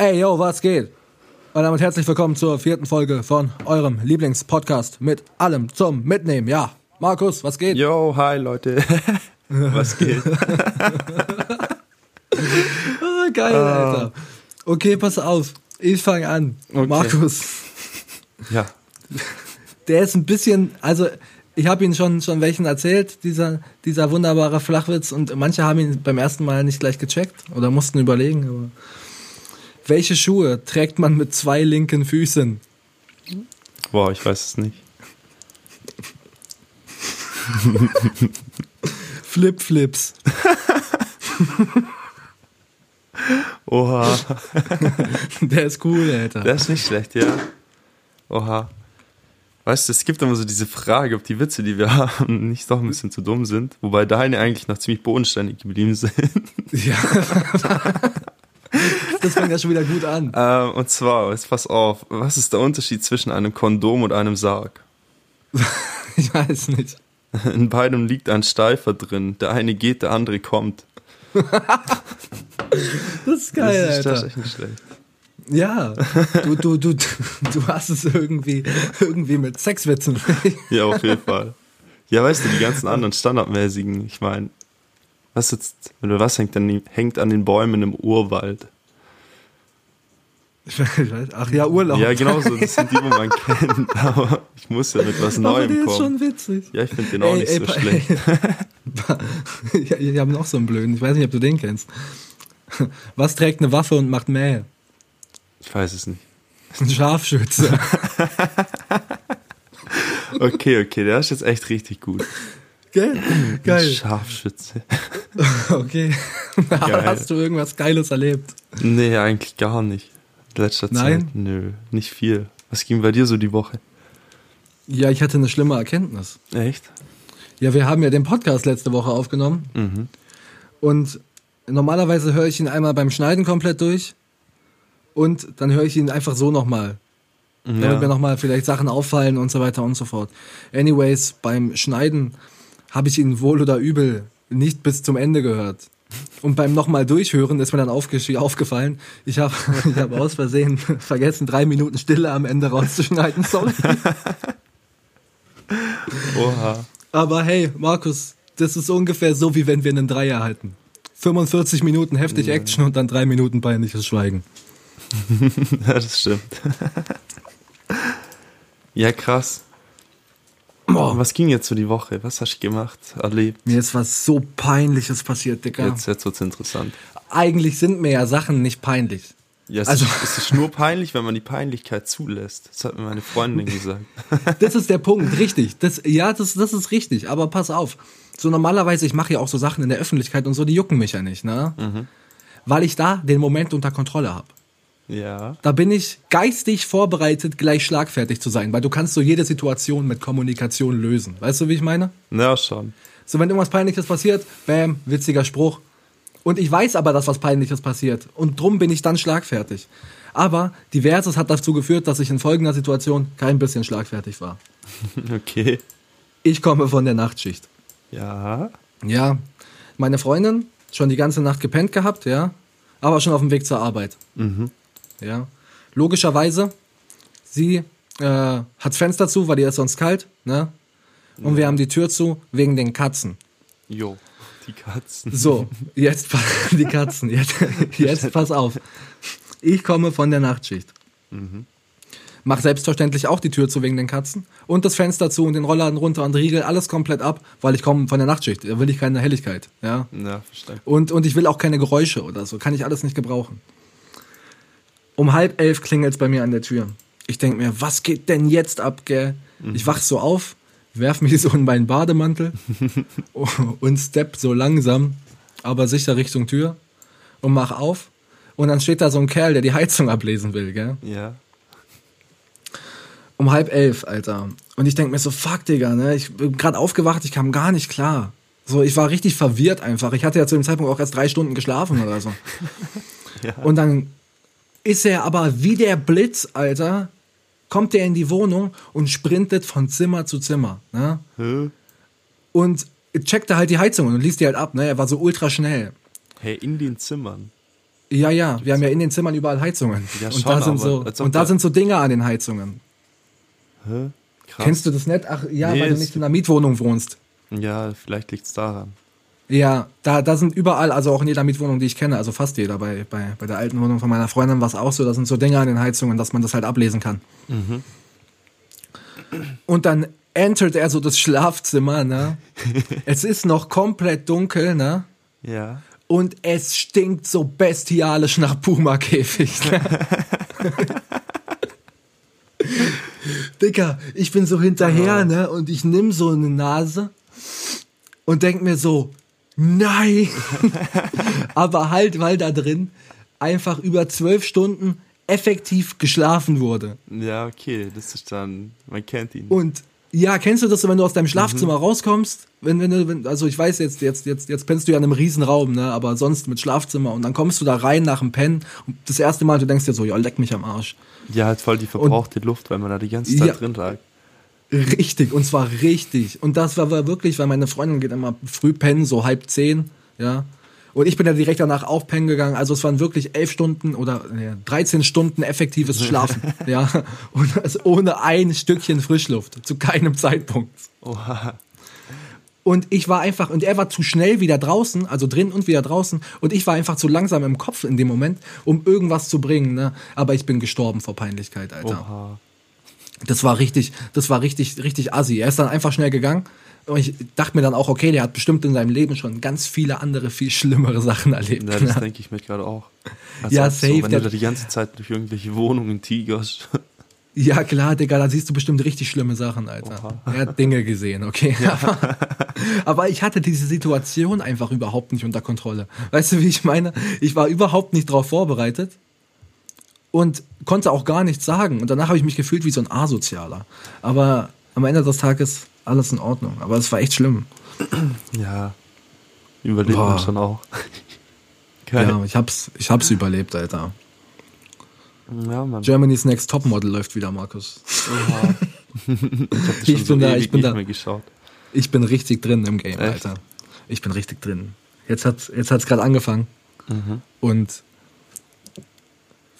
Ey, yo, was geht? Meine Damen und herzlich willkommen zur vierten Folge von eurem Lieblingspodcast mit allem zum Mitnehmen. Ja, Markus, was geht? Yo, hi Leute. was geht? Ah, geil, Alter. Okay, pass auf. Ich fange an. Okay. Markus, Ja. der ist ein bisschen, also ich habe ihn schon schon welchen erzählt, dieser dieser wunderbare Flachwitz und manche haben ihn beim ersten Mal nicht gleich gecheckt oder mussten überlegen, aber welche Schuhe trägt man mit zwei linken Füßen? Boah, ich weiß es nicht. Flip-Flips. Oha. Der ist cool, Alter. Das ist nicht schlecht, ja. Oha. Weißt du, es gibt immer so diese Frage, ob die Witze, die wir haben, nicht doch ein bisschen zu dumm sind. Wobei deine eigentlich noch ziemlich bodenständig geblieben sind. Ja. das fängt ja schon wieder gut an. Ähm, und zwar, jetzt pass auf, was ist der Unterschied zwischen einem Kondom und einem Sarg? Ich weiß nicht. In beidem liegt ein Steifer drin. Der eine geht, der andere kommt. Das ist geil, das ist, das Alter. ist echt nicht schlecht. Ja, du, du, du, du hast es irgendwie, irgendwie mit Sexwitzen. Ja, auf jeden Fall. Ja, weißt du, die ganzen anderen standardmäßigen, ich meine, was jetzt, oder was hängt an, hängt an den Bäumen im Urwald? Ich weiß, ach ja, Urlaub. Ja, genau so, das sind die, wo man kennt, aber ich muss ja mit was Aber Neuem der ist kommen. schon witzig. Ja, ich finde den auch Ey, nicht ey, so schlecht. ja, wir haben noch so einen blöden, ich weiß nicht, ob du den kennst. Was trägt eine Waffe und macht Mäh? Ich weiß es nicht. Ein Scharfschütze. Okay, okay, der ist jetzt echt richtig gut. Gell? Ein Geil. Scharfschütze. Okay. Geil. Hast du irgendwas Geiles erlebt? Nee, eigentlich gar nicht. In letzter Nein? Zeit? Nö, nicht viel. Was ging bei dir so die Woche? Ja, ich hatte eine schlimme Erkenntnis. Echt? Ja, wir haben ja den Podcast letzte Woche aufgenommen. Mhm. Und normalerweise höre ich ihn einmal beim Schneiden komplett durch. Und dann höre ich ihn einfach so nochmal. Damit mir nochmal vielleicht Sachen auffallen und so weiter und so fort. Anyways, beim Schneiden habe ich ihn wohl oder übel nicht bis zum Ende gehört. Und beim nochmal durchhören ist mir dann aufgefallen, ich habe ich hab aus Versehen vergessen, drei Minuten Stille am Ende rauszuschneiden. Sorry. Oha. Aber hey, Markus, das ist ungefähr so, wie wenn wir einen Dreier halten. 45 Minuten heftig Action und dann drei Minuten peinliches Schweigen. Ja, das stimmt. ja, krass. Boah, Was ging jetzt so die Woche? Was hast du gemacht, erlebt? mir ist was so Peinliches passiert, Digga. Jetzt, jetzt wird's interessant. Eigentlich sind mir ja Sachen nicht peinlich. Ja, es, Also- ist, es ist nur peinlich, wenn man die Peinlichkeit zulässt. Das hat mir meine Freundin gesagt. Das ist der Punkt, richtig. Das, ja, das, das ist richtig, aber pass auf. So normalerweise, ich mache ja auch so Sachen in der Öffentlichkeit und so, die jucken mich ja nicht, ne? Weil ich da den Moment unter Kontrolle habe. Ja. Da bin ich geistig vorbereitet, gleich schlagfertig zu sein, weil du kannst so jede Situation mit Kommunikation lösen. Weißt du, wie ich meine? Ja, schon. So, wenn irgendwas Peinliches passiert, bam, witziger Spruch. Und ich weiß aber, dass was Peinliches passiert. Und drum bin ich dann schlagfertig. Aber diverses hat dazu geführt, dass ich in folgender Situation kein bisschen schlagfertig war. Okay. Ich komme von der Nachtschicht. Ja. Ja, meine Freundin, schon die ganze Nacht gepennt gehabt, ja, aber schon auf dem Weg zur Arbeit. Ja, logischerweise, sie äh, hat's Fenster zu, weil ihr ist sonst kalt, ne? Und wir haben die Tür zu wegen den Katzen. Jo. Die Katzen. So, jetzt die Katzen. Jetzt, jetzt pass auf. Ich komme von der Nachtschicht. Mach selbstverständlich auch die Tür zu wegen den Katzen und das Fenster zu und den Rollladen runter und Riegel alles komplett ab, weil ich komme von der Nachtschicht. Da will ich keine Helligkeit, ja. Ja, verstanden. Und, und ich will auch keine Geräusche oder so. Kann ich alles nicht gebrauchen. Um halb elf klingelt's bei mir an der Tür. Ich denk mir, was geht denn jetzt ab, gell? Ich wach so auf, werf mich so in meinen Bademantel und step so langsam, aber sicher Richtung Tür und mach auf. Und dann steht da so ein Kerl, der die Heizung ablesen will, gell? Ja. Um halb elf, Alter. Und ich denk mir so, fuck, Digga, ne? Ich bin gerade aufgewacht, ich kam gar nicht klar. So, ich war richtig verwirrt einfach. Ich hatte ja zu dem Zeitpunkt auch erst drei Stunden geschlafen oder so. Ja. Und dann ist er aber wie der Blitz, Alter, kommt er in die Wohnung und sprintet von Zimmer zu Zimmer. Ne? Hä? Und checkte halt die Heizung und liest die halt ab. Ne? Er war so ultra schnell. Hey, in den Zimmern. Ja, ja, wir haben ja in den Zimmern überall Heizungen. Ja, und schon, da sind so und da sind so Dinge an den Heizungen. Hä? Krass. Kennst du das nicht? Ach ja, nee, weil du nicht in einer Mietwohnung wohnst. Ja, vielleicht liegt es daran. Ja, da, da sind überall, also auch in jeder Mietwohnung, die ich kenne, also fast jeder, bei, bei, bei der alten Wohnung von meiner Freundin war es auch so, da sind so Dinge an den Heizungen, dass man das halt ablesen kann. Mhm. Und dann entert er so das Schlafzimmer, ne? es ist noch komplett dunkel, ne? Ja. Und es stinkt so bestialisch nach Puma-Käfig. Ne? Dicker, ich bin so hinterher, ne? Und ich nimm so eine Nase und denk mir so, nein. Aber halt, weil da drin einfach über zwölf Stunden effektiv geschlafen wurde. Ja, okay, das ist dann, man kennt ihn. Und ja, kennst du das, wenn du aus deinem Schlafzimmer mhm. rauskommst? Wenn, wenn, wenn, also ich weiß jetzt, jetzt, jetzt, jetzt pennst du ja in einem Riesenraum, ne? Aber sonst mit Schlafzimmer und dann kommst du da rein nach dem Pennen und das erste Mal, du denkst dir so, ja, leck mich am Arsch. Ja, halt voll die verbrauchte und, Luft, weil man da die ganze Zeit ja, drin lag. Richtig, und zwar richtig. Und das war, wirklich, weil meine Freundin geht immer früh pennen, so halb zehn, ja. Und ich bin ja direkt danach auf Pennen gegangen. Also es waren wirklich elf Stunden oder nee, 13 Stunden effektives Schlafen. ja. Und das ohne ein Stückchen Frischluft. Zu keinem Zeitpunkt. Oha. Und ich war einfach, und er war zu schnell wieder draußen, also drin und wieder draußen. Und ich war einfach zu langsam im Kopf in dem Moment, um irgendwas zu bringen. Ne? Aber ich bin gestorben vor Peinlichkeit, Alter. Oha. Das war richtig, das war richtig, richtig assi. Er ist dann einfach schnell gegangen und ich dachte mir dann auch, okay, der hat bestimmt in seinem Leben schon ganz viele andere, viel schlimmere Sachen erlebt. Ja, das denke ich mir gerade auch. Also ja, safe. So, wenn du da die ganze Zeit durch irgendwelche Wohnungen tigerst. Ja, klar, Digga, da siehst du bestimmt richtig schlimme Sachen, Alter. Oha. Er hat Dinge gesehen, okay. Ja. Aber ich hatte diese Situation einfach überhaupt nicht unter Kontrolle. Weißt du, wie ich meine? Ich war überhaupt nicht darauf vorbereitet und konnte auch gar nichts sagen. Und danach habe ich mich gefühlt wie so ein Asozialer. Aber am Ende des Tages alles in Ordnung. Aber es war echt schlimm. Ja, überlebt man schon auch. Geil. Ja, ich hab's, ich hab's überlebt, Alter. Ja, Mann. Germany's Next Topmodel läuft wieder, Markus. Oha. ich, ich so bin da, ich bin da. Ich bin richtig drin im Game, Echt? Alter. Ich bin richtig drin. Jetzt hat jetzt hat's gerade angefangen. Mhm. Und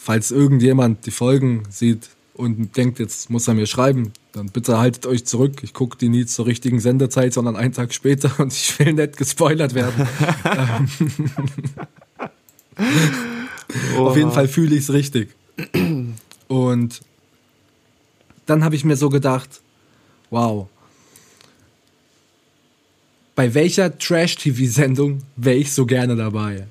falls irgendjemand die Folgen sieht und denkt, jetzt muss er mir schreiben, dann bitte haltet euch zurück. Ich gucke die nie zur richtigen Sendezeit, sondern einen Tag später und ich will nicht gespoilert werden. Auf jeden Fall fühle ich es richtig. Und dann habe ich mir so gedacht, wow, bei welcher Trash-TV-Sendung wäre ich so gerne dabei?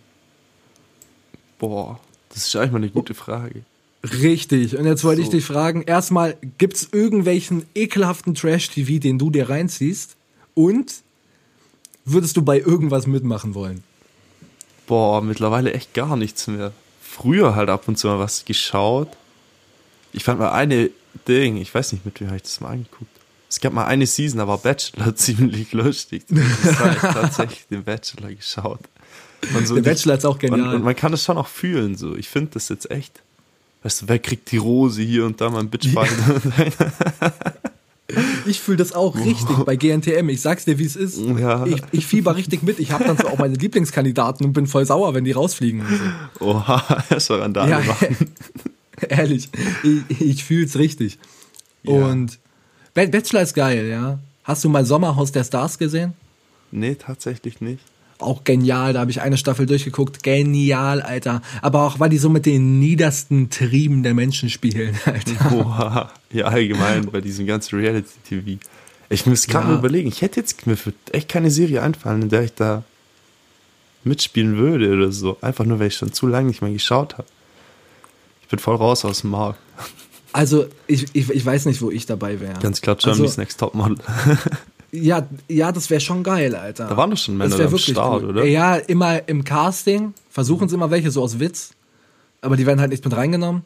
Boah, das ist eigentlich mal eine gute Frage. Richtig. Und jetzt wollte so. ich dich fragen, erstmal, gibt es irgendwelchen ekelhaften Trash-TV, den du dir reinziehst? Und würdest du bei irgendwas mitmachen wollen? Boah, mittlerweile echt gar nichts mehr. Früher halt ab und zu mal was geschaut. Ich fand mal eine Ding, ich weiß nicht, mit wem habe ich das mal angeguckt. Es gab mal eine Season, da war Bachelor ziemlich lustig. Das habe ich tatsächlich den Bachelor geschaut. So der Bachelor ist auch genial. Und, und man kann das schon auch fühlen, so. Ich finde das jetzt echt Weißt du, wer kriegt die Rose hier und da mal ein Bitchfight? ich fühle das auch richtig bei GNTM. Ich sag's dir, wie es ist. Ja. Ich, ich fieber richtig mit. Ich habe dann so auch meine Lieblingskandidaten und bin voll sauer, wenn die rausfliegen. So. Oha, erst mal Randale ja, machen. Ehrlich, ich, ich fühl's richtig. Ja. Und Bachelor ist geil, ja. Hast du mal Sommerhaus der Stars gesehen? Nee, tatsächlich nicht auch genial. Da habe ich eine Staffel durchgeguckt. Genial, Alter. Aber auch, weil die so mit den niedersten Trieben der Menschen spielen, Alter. Boah. Ja, allgemein bei diesem ganzen Reality-TV. Ich muss gerade ja. mal überlegen, ich hätte jetzt mir für echt keine Serie einfallen, in der ich da mitspielen würde oder so. Einfach nur, weil ich schon zu lange nicht mehr geschaut habe. Ich bin voll raus aus dem Markt. Also, ich, ich, ich weiß nicht, wo ich dabei wäre. Ganz klar, Germany's also, Next Topmodel. Ja, ja, das wäre schon geil, Alter. Da waren doch schon Männer am Start, cool. oder? Ja, immer im Casting versuchen sie immer welche so aus Witz, aber die werden halt nicht mit reingenommen.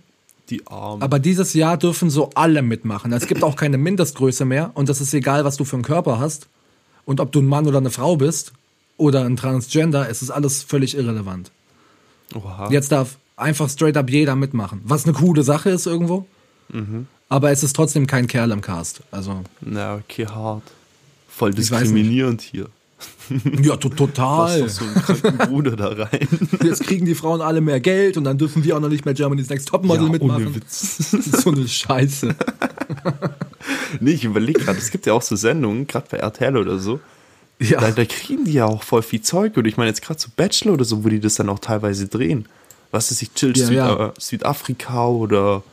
Die Armen. Aber dieses Jahr dürfen so alle mitmachen. Es gibt auch keine Mindestgröße mehr und das ist egal, was du für einen Körper hast und ob du ein Mann oder eine Frau bist oder ein Transgender, es ist alles völlig irrelevant. Oha. Jetzt darf einfach straight up jeder mitmachen, was eine coole Sache ist irgendwo. Mhm. Aber es ist trotzdem kein Kerl im Cast. Also. Na, okay, hart. Voll diskriminierend hier. Ja, to total. Lass doch so einen kranken Bruder da rein. Jetzt kriegen die Frauen alle mehr Geld und dann dürfen wir auch noch nicht mehr Germany's Next Topmodel mitmachen. ohne Witz. So eine Scheiße. Nee, ich überlege gerade, es gibt ja auch so Sendungen, gerade bei RTL oder so, Ja. da, da kriegen die ja auch voll viel Zeug. Und ich meine jetzt gerade so Bachelor oder so, wo die das dann auch teilweise drehen. Was ist ich, Chill Ja, Süd, ja. Äh, Südafrika oder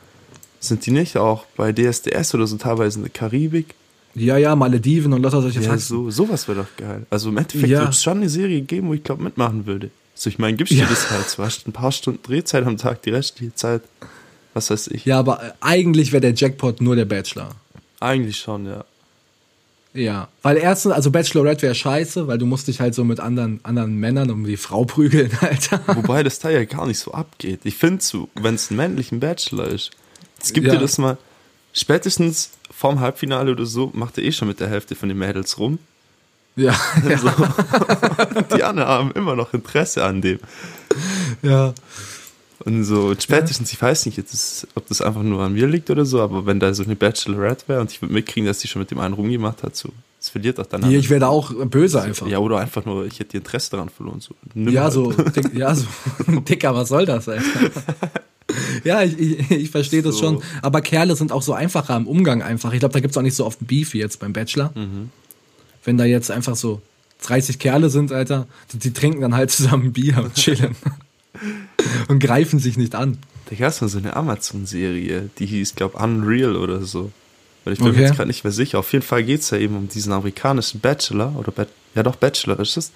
sind die nicht auch bei DSDS oder so teilweise in der Karibik? Ja, ja, Malediven und lauter solche Ja, Faxen. so, sowas wäre doch geil. Also im Endeffekt Ja. wird es schon eine Serie geben, wo ich glaube mitmachen würde. So, ich meine, gibst du Ja. das halt, hast ein paar Stunden Drehzeit am Tag, die restliche Zeit, was weiß ich. Ja, aber äh, eigentlich wäre der Jackpot nur der Bachelor. Eigentlich schon, ja. Ja, weil erstens, also Bachelorette wäre scheiße, weil du musst dich halt so mit anderen, anderen Männern um die Frau prügeln, Alter. Wobei das Teil ja gar nicht so abgeht. Ich finde so, wenn es einen männlichen Bachelor ist, es gibt Ja. dir das mal, spätestens vorm Halbfinale oder so, macht er eh schon mit der Hälfte von den Mädels rum. Ja, ja, So. Die anderen haben immer noch Interesse an dem. ja. Und so, spätestens, ich weiß nicht, jetzt ob das einfach nur an mir liegt oder so, aber wenn da so eine Bachelorette wäre und ich würde mitkriegen, dass die schon mit dem einen rumgemacht hat, so, das verliert doch dann. Hier, ich wäre da auch böse einfach. ja, oder einfach nur, ich hätte Interesse daran verloren. So. Nimm Ja, halt. so, dick, ja, so, Dicker, was soll das, Alter? Ja, ich, ich, ich verstehe das So. schon. Aber Kerle sind auch so einfacher im Umgang einfach. Ich glaube, da gibt's auch nicht so oft Beef wie jetzt beim Bachelor. Mhm. Wenn da jetzt einfach so 30 Kerle sind, Alter, die, die trinken dann halt zusammen Bier und chillen. und greifen sich nicht an. Da gab es mal so eine Amazon-Serie, die hieß, glaube Unreal oder so. Weil ich bin Okay. mir jetzt gerade nicht mehr sicher. Auf jeden Fall geht es ja eben um diesen amerikanischen Bachelor, oder Ba- ja doch, Bachelor ist es.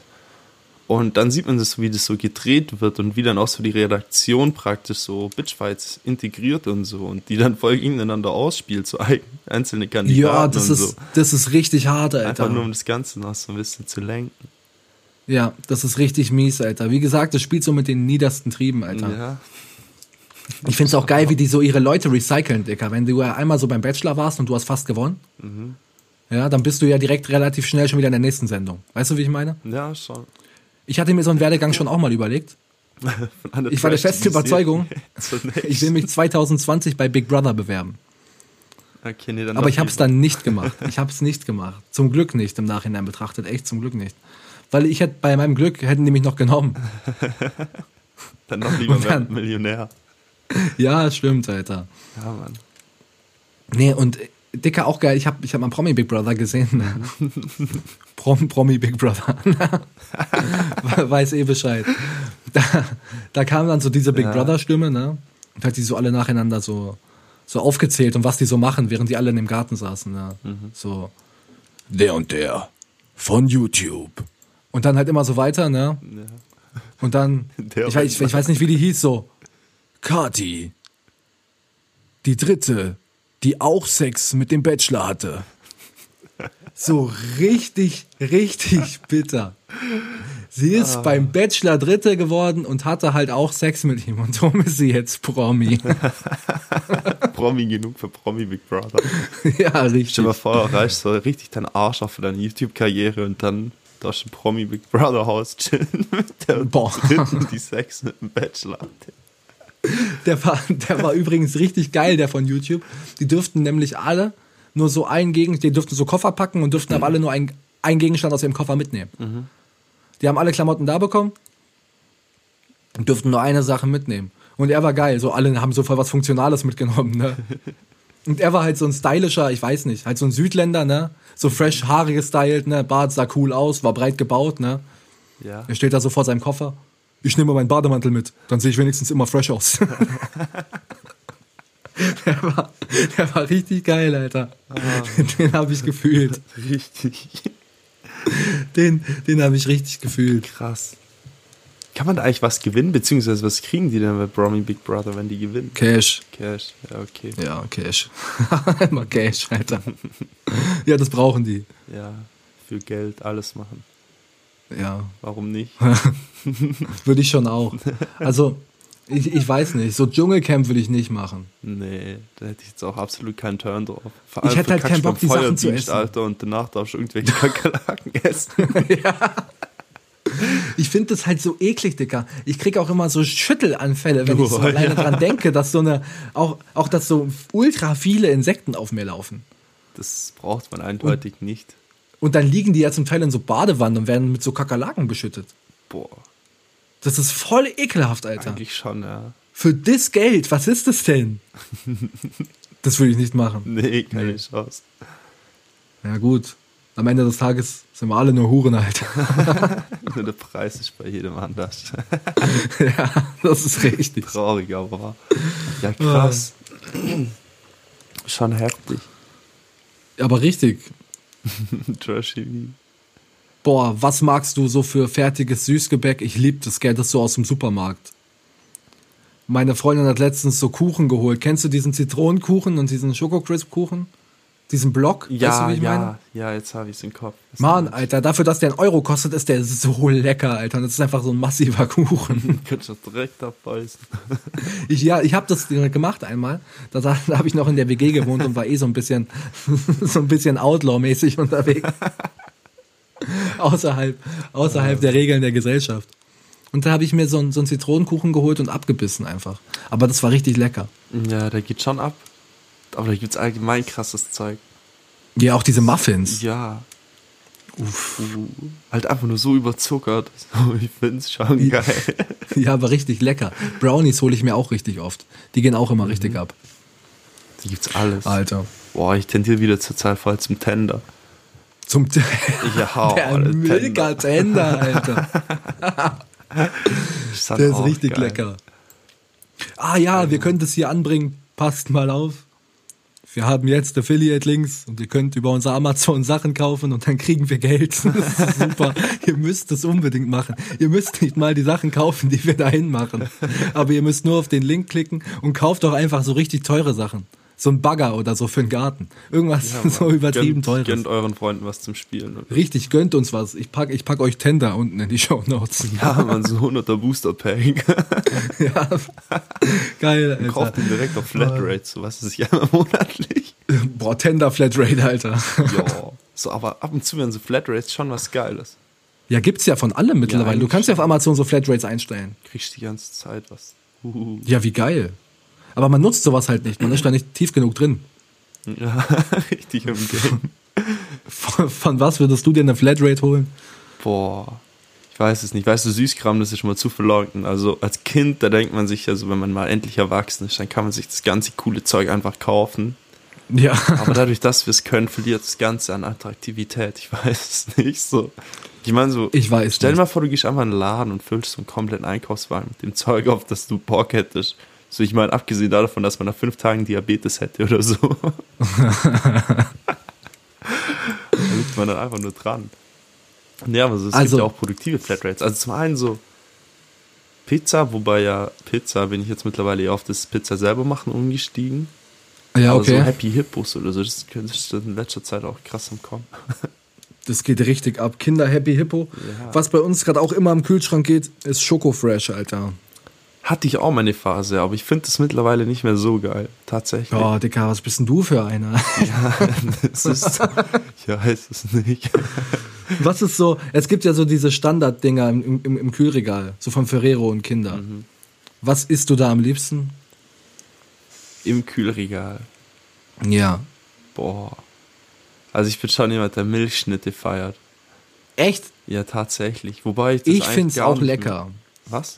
Und dann sieht man das, wie das so gedreht wird und wie dann auch so die Redaktion praktisch so Bitchfights integriert und so und die dann voll gegeneinander ausspielt, so ein- einzelne Kandidaten Ja, das ist, so. das ist richtig hart, Alter. Einfach nur um das Ganze noch so ein bisschen zu lenken. Ja, das ist richtig mies, Alter. Wie gesagt, das spielt so mit den niedersten Trieben, Alter. Ja. Ich find's auch geil, wie die so ihre Leute recyceln, Dicker. Wenn du ja einmal so beim Bachelor warst und du hast fast gewonnen, ja, dann bist du ja direkt relativ schnell schon wieder in der nächsten Sendung. Weißt du, wie ich meine? Ja, schon. Ich hatte mir so einen Werdegang schon auch mal überlegt. Ich war der festen Überzeugung, Ich will mich 2020 bei Big Brother bewerben. Okay, nee, Aber ich habe es dann nicht gemacht. Ich habe es nicht gemacht. Zum Glück nicht im Nachhinein betrachtet. Echt zum Glück nicht. Weil ich hätte bei meinem Glück hätten die mich noch genommen. Dann noch lieber dann- Millionär. Ja, stimmt, Alter. Ja, Mann. Nee, und Dicker auch geil. Ich habe ich hab mal Promi Big Brother gesehen. Prom, Promi Big Brother. Weiß eh Bescheid. Da, da kam dann so diese Big Ja. Brother Stimme, ne? Und hat die so alle nacheinander so, so aufgezählt und was die so machen, während die alle in dem Garten saßen. Ne? Mhm. So, der und der von YouTube. Und dann halt immer so weiter, ne? Ja. Und dann, Der ich, weiß, ich, ich weiß nicht, wie die hieß, so. Kati. Die dritte, die auch Sex mit dem Bachelor hatte. So richtig, richtig bitter. Sie Ah. ist beim Bachelor Dritte geworden und hatte halt auch Sex mit ihm und darum ist sie jetzt Promi. Promi genug für Promi Big Brother. ja, richtig. Stell dir mal vor, reicht so richtig dein Arsch auf für deine YouTube-Karriere und dann darfst du Promi Big Brother Haus chillen mit der Boah. dritten, die Sex mit dem Bachelor hatte. Der war, der war übrigens richtig geil, der von YouTube. Die dürften nämlich alle nur so einen Gegenstand, die dürften so Koffer packen und dürften aber alle nur ein, einen Gegenstand aus ihrem Koffer mitnehmen. Die haben alle Klamotten da bekommen und dürften nur eine Sache mitnehmen. Und er war geil, so alle haben so voll was Funktionales mitgenommen, ne? Und er war halt so ein stylischer, ich weiß nicht, halt so ein Südländer, ne? So fresh Haare gestylt, ne? Bart sah cool aus, war breit gebaut, ne? Ja. Er steht da so vor seinem Koffer. Ich nehme meinen Bademantel mit, dann sehe ich wenigstens immer fresh aus. der, war, der war richtig geil, Alter. Den habe ich gefühlt. Richtig Den, den habe ich richtig gefühlt. krass. Kann man da eigentlich was gewinnen, beziehungsweise was kriegen die denn bei Promi Big Brother, wenn die gewinnen? Cash. Cash, ja, okay. Ja, Cash. Immer Cash, Alter. Ja, das brauchen die. Ja, für Geld alles machen. Ja, Warum nicht? würde ich schon auch. Also, ich, ich weiß nicht, so Dschungelcamp würde ich nicht machen. Nee, da hätte ich jetzt auch absolut keinen Turn drauf. Vor Ich hätte halt keinen Bock, die Sachen zu essen. Alter, und danach darfst du irgendwelche Kakerlaken essen. Ich finde das halt so eklig, Dicker. Ich krieg auch immer so Schüttelanfälle, wenn ich so Oh, alleine ja. dran denke, dass so eine, auch, auch dass so ultra viele Insekten auf mir laufen. Das braucht man eindeutig nicht. Und dann liegen die ja zum Teil in so Badewannen und werden mit so Kakerlaken beschüttet. Boah. Das ist voll ekelhaft, Alter. Eigentlich schon, ja. Für das Geld, was ist das denn? das würde ich nicht machen. Nee, keine nee. Chance. Ja, gut. Am Ende des Tages sind wir alle nur Huren, Alter. nur der Preis ist bei jedem anders. ja, das ist richtig. Traurig, aber. Ja, krass. Schon heftig. Aber richtig. Trashy. Boah, was magst du so für fertiges Süßgebäck? Ich liebe das, gell, das so aus dem Supermarkt. Meine Freundin hat letztens so Kuchen geholt. Kennst du diesen Zitronenkuchen und diesen Schokocrisp-Kuchen? Diesen Block? Ja, weißt du, wie ich ja, meine? ja, jetzt habe ich es im Kopf. Das Mann, Alter, dafür, dass der einen Euro kostet, ist der so lecker, Alter. Und das ist einfach so ein massiver Kuchen. Könntest du direkt abbeißen. ich, ja, ich habe das gemacht einmal. Da, da habe ich noch in der WG gewohnt und war eh so ein bisschen, so ein bisschen Outlaw-mäßig unterwegs. außerhalb, außerhalb der Regeln der Gesellschaft. Und da habe ich mir so einen, so einen Zitronenkuchen geholt und abgebissen einfach. Aber das war richtig lecker. Ja, der geht schon ab. Aber da gibt es allgemein krasses Zeug. Ja, auch diese Muffins. Ja. Uff. Halt einfach nur so überzuckert. Ich finde es schon geil. Ja, aber richtig lecker. Brownies hole ich mir auch richtig oft. Die gehen auch immer mhm. richtig ab. Die gibt's alles. Alter. Boah, ich tendiere wieder zur Zeit voll zum Tender. Zum T ja, Der mega Tender, Alter. Der ist richtig geil. lecker. Ah ja, wir können das hier anbringen. Passt mal auf wir haben jetzt Affiliate-Links und ihr könnt über unser Amazon Sachen kaufen und dann kriegen wir Geld. Das super. ihr müsst es unbedingt machen. Ihr müsst nicht mal die Sachen kaufen, die wir dahin machen. Aber ihr müsst nur auf den Link klicken und kauft doch einfach so richtig teure Sachen so ein Bagger oder so für den Garten. Irgendwas ja, so übertrieben gönnt, teures. Gönnt euren Freunden was zum Spielen. Oder? Richtig, gönnt uns was. Ich pack, ich pack euch Tender unten in die Show Notes. Ja, man, so 100er Booster Pack. ja, geil, Alter. Kauft den direkt auf Flatrate, so was ist ja monatlich. Boah, Tender Flatrate, Alter. ja, so, aber ab und zu werden so Flatrates schon was Geiles. Ja, gibt's ja von allem mittlerweile. Ja, du kannst ja auf Amazon so Flatrates einstellen. Kriegst die ganze Zeit was. Uh. Ja, wie geil. Aber man nutzt sowas halt nicht. Man ist da nicht tief genug drin. Ja, richtig im Game. Von, von, was würdest du dir eine Flatrate holen? Boah, ich weiß es nicht. Weißt du, Süßkram, das ist schon mal zu verleugnen. Also als Kind, da denkt man sich ja so, wenn man mal endlich erwachsen ist, dann kann man sich das ganze coole Zeug einfach kaufen. Ja. Aber dadurch, dass wir es können, verliert das Ganze an Attraktivität. Ich weiß es nicht so. Ich meine so, ich weiß stell dir mal vor, du gehst einfach in den Laden und füllst so einen kompletten Einkaufswagen mit dem Zeug auf, dass du Bock hättest. So, ich meine, abgesehen davon, dass man nach fünf Tagen Diabetes hätte oder so. da liegt man dann einfach nur dran. Ja, aber es also, gibt ja auch produktive Flatrates. Also zum einen so Pizza, wobei ja Pizza bin ich jetzt mittlerweile eher auf das Pizza selber machen umgestiegen. Ja, okay. Aber so Happy Hippos oder so, das ist in letzter Zeit auch krass am Kommen. Das geht richtig ab. Kinder Happy Hippo. Ja. Was bei uns gerade auch immer im Kühlschrank geht, ist Schoko Fresh, Alter. Hatte ich auch meine Phase, aber ich finde es mittlerweile nicht mehr so geil. Tatsächlich. Oh, Dicker, was bist denn du für einer? ja, das ist. Ich weiß es nicht. Was ist so? Es gibt ja so diese Standarddinger im, im, im Kühlregal, so von Ferrero und Kinder. Mhm. Was isst du da am liebsten? Im Kühlregal. Ja. Boah. Also ich bin schon jemand, der Milchschnitte feiert. Echt? Ja, tatsächlich. Wobei ich das Ich finde es auch lecker. Mehr. Was?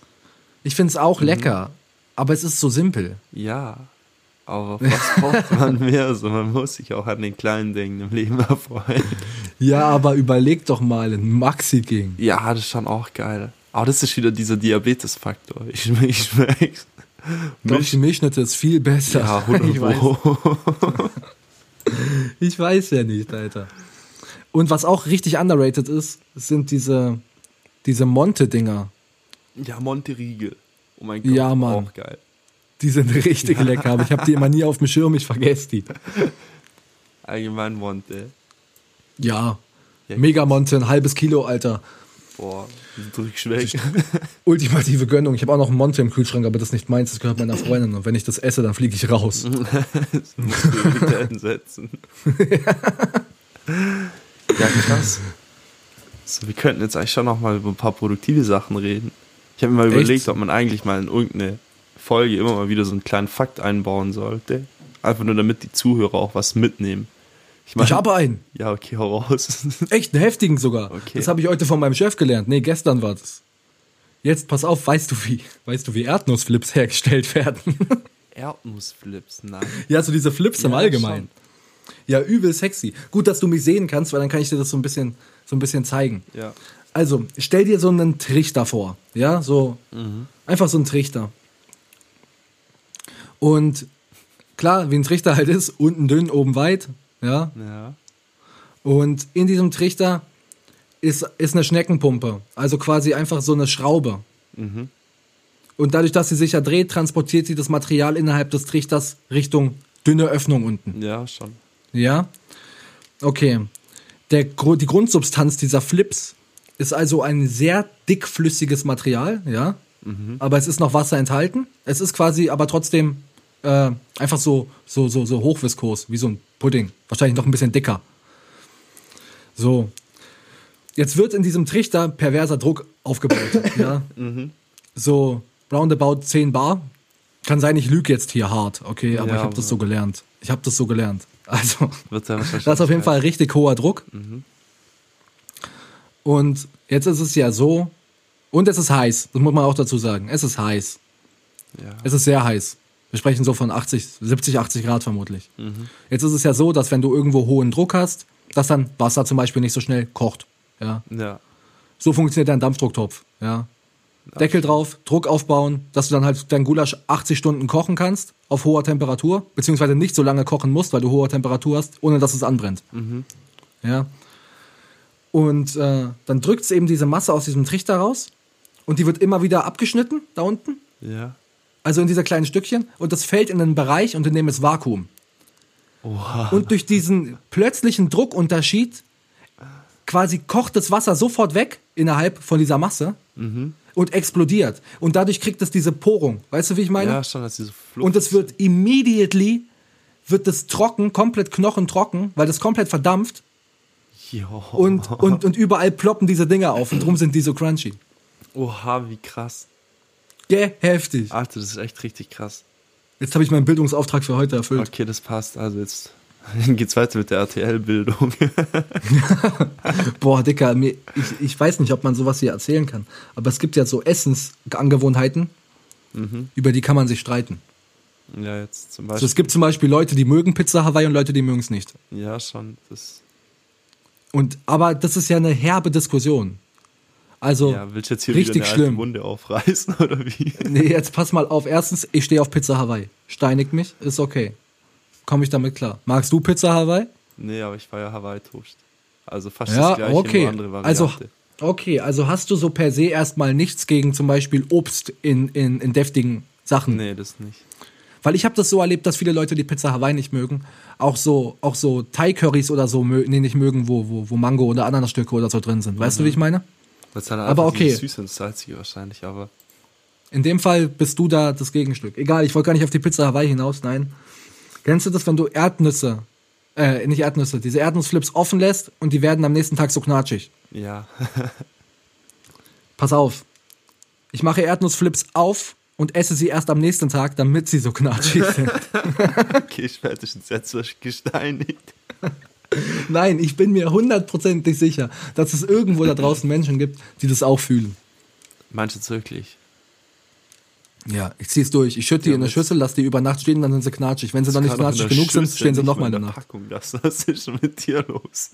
Ich finde es auch mhm. lecker, aber es ist so simpel. Ja, aber was braucht man mehr? So, man muss sich auch an den kleinen Dingen im Leben erfreuen. Ja, aber überleg doch mal, ein Maxi King. Ja, das ist schon auch geil. Aber das ist wieder dieser Diabetes-Faktor. Ich, ich schmeck's. Ich glaube, die Milchschnitte ist viel besser. Ja, 100 ich weiß. ich weiß ja nicht, Alter. Und was auch richtig underrated ist, sind diese, diese Monte-Dinger. Ja, Monte Riegel. Oh mein Gott, ja, Mann. auch geil. Die sind richtig lecker, aber ich habe die immer nie auf dem Schirm, ich vergesse die. Allgemein Monte. Ja. ja Mega Monte, ein halbes Kilo, Alter. Boah, Drückschwäche. Ultimative Gönnung. Ich habe auch noch einen Monte im Kühlschrank, aber das ist nicht meins, das gehört meiner Freundin. Und wenn ich das esse, dann fliege ich raus. das musst du wieder einsetzen. ja, krass. So, wir könnten jetzt eigentlich schon noch mal über ein paar produktive Sachen reden. Ich habe mir mal Echt? überlegt, ob man eigentlich mal in irgendeine Folge immer mal wieder so einen kleinen Fakt einbauen sollte. Einfach nur damit die Zuhörer auch was mitnehmen. Ich, mein, ich habe einen. Ja, okay, hau raus. Echt, einen heftigen sogar. Okay. Das habe ich heute von meinem Chef gelernt. Nee, gestern war das. Jetzt pass auf, weißt du wie, weißt du wie Erdnussflips hergestellt werden? Erdnussflips, nein. Ja, so diese Flips ja, im Allgemeinen. Schon. Ja, übel sexy. Gut, dass du mich sehen kannst, weil dann kann ich dir das so ein bisschen, so ein bisschen zeigen. Ja. Also, stell dir so einen Trichter vor. Ja, so. Mhm. Einfach so einen Trichter. Und klar, wie ein Trichter halt ist, unten dünn, oben weit. Ja. Ja. Und in diesem Trichter ist, ist eine Schneckenpumpe. Also quasi einfach so eine Schraube. Mhm. Und dadurch, dass sie sich ja dreht, transportiert sie das Material innerhalb des Trichters Richtung dünne Öffnung unten. Ja, schon. Ja? Okay. Der, die Grundsubstanz dieser Flips ist also ein sehr dickflüssiges Material, ja? Mhm. Aber es ist noch Wasser enthalten. Es ist quasi aber trotzdem äh, einfach so, so, so, so hochviskos, wie so ein Pudding. Wahrscheinlich noch ein bisschen dicker. So. Jetzt wird in diesem Trichter perverser Druck aufgebaut. ja? Mhm. So roundabout 10 Bar. Kann sein, ich lüge jetzt hier hart, okay, aber ja, ich habe das so gelernt. Ich habe das so gelernt. Also, das ist auf jeden Fall richtig hoher Druck. Mhm. Und jetzt ist es ja so, und es ist heiß, das muss man auch dazu sagen. Es ist heiß. Ja. Es ist sehr heiß. Wir sprechen so von 80, 70, 80 Grad vermutlich. Mhm. Jetzt ist es ja so, dass wenn du irgendwo hohen Druck hast, dass dann Wasser zum Beispiel nicht so schnell kocht. Ja. ja. So funktioniert dein Dampfdrucktopf. Ja. Deckel drauf, Druck aufbauen, dass du dann halt dein Gulasch 80 Stunden kochen kannst auf hoher Temperatur, beziehungsweise nicht so lange kochen musst, weil du hohe Temperatur hast, ohne dass es anbrennt. Mhm. Ja. Und äh, dann drückt es eben diese Masse aus diesem Trichter raus und die wird immer wieder abgeschnitten da unten. Ja. Also in dieser kleinen Stückchen und das fällt in einen Bereich und in dem ist Vakuum. Oha. Und durch diesen plötzlichen Druckunterschied quasi kocht das Wasser sofort weg innerhalb von dieser Masse. Mhm und explodiert. Und dadurch kriegt es diese Porung. Weißt du, wie ich meine? Ja, schon, dass diese Flucht Und es wird immediately, wird das trocken, komplett knochentrocken, weil das komplett verdampft. Jo. Und, und, und überall ploppen diese Dinger auf und drum sind die so crunchy. Oha, wie krass. Geh, heftig. Alter, das ist echt richtig krass. Jetzt habe ich meinen Bildungsauftrag für heute erfüllt. Okay, das passt. Also jetzt geht's weiter mit der RTL-Bildung. Boah, Dicker, mir, ich, ich weiß nicht, ob man sowas hier erzählen kann. Aber es gibt ja so Essensangewohnheiten, mhm. über die kann man sich streiten. Ja, jetzt zum Beispiel. Also es gibt zum Beispiel Leute, die mögen Pizza Hawaii und Leute, die mögen es nicht. Ja, schon. Das und, aber das ist ja eine herbe Diskussion. Also, ja, willst du jetzt hier richtig wieder eine schlimm. Munde aufreißen oder wie? Nee, jetzt pass mal auf. Erstens, ich stehe auf Pizza Hawaii. Steinigt mich, ist okay komme ich damit klar. Magst du Pizza Hawaii? Nee, aber ich war ja Hawaii-Toast. Also fast ja, das gleiche, okay. nur andere Variante. Also, okay, also hast du so per se erstmal nichts gegen zum Beispiel Obst in, in, in deftigen Sachen? Nee, das nicht. Weil ich habe das so erlebt, dass viele Leute die Pizza Hawaii nicht mögen. Auch so, auch so Thai-Currys oder so nee, nicht mögen, wo, wo, wo Mango oder Ananasstücke oder so drin sind. Weißt mhm. du, wie ich meine? Das ist halt aber okay. Süß und salzig wahrscheinlich, aber. In dem Fall bist du da das Gegenstück. Egal, ich wollte gar nicht auf die Pizza Hawaii hinaus, nein. Kennst du das, wenn du Erdnüsse, äh, nicht Erdnüsse, diese Erdnussflips offen lässt und die werden am nächsten Tag so knatschig? Ja. Pass auf. Ich mache Erdnussflips auf und esse sie erst am nächsten Tag, damit sie so knatschig sind. okay, spätestens jetzt gesteinigt. Nein, ich bin mir hundertprozentig sicher, dass es irgendwo da draußen Menschen gibt, die das auch fühlen. Meinst du wirklich? Ja, ich zieh's durch. Ich schütte die in eine Schüssel, lass die über Nacht stehen, dann sind sie knatschig. Wenn sie noch nicht knatschig genug Schüssel, sind, stehen sie nochmal in der Nacht. Packung lassen. Was ist schon mit dir los?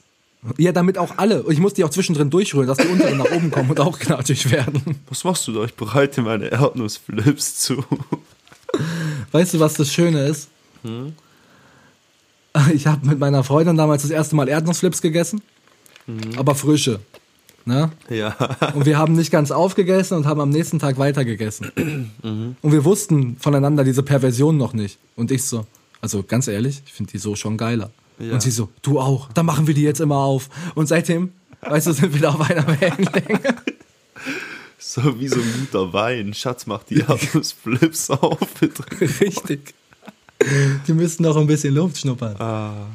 Ja, damit auch alle. Ich muss die auch zwischendrin durchrühren, dass die unteren nach oben kommen und auch knatschig werden. Was machst du da? Ich bereite meine Erdnussflips zu. Weißt du, was das Schöne ist? Hm? Ich habe mit meiner Freundin damals das erste Mal Erdnussflips gegessen, hm. aber frische. Ne? Ja. Und wir haben nicht ganz aufgegessen und haben am nächsten Tag weitergegessen. Mhm. Und wir wussten voneinander diese Perversion noch nicht. Und ich so, also ganz ehrlich, ich finde die so schon geiler. Ja. Und sie so, du auch, dann machen wir die jetzt immer auf. Und seitdem, weißt du, sind wir da auf einer Wellenlänge. So wie so ein guter Wein. Schatz, mach die Flips auf. Bitte. Richtig. Die müssten noch ein bisschen Luft schnuppern. Ah.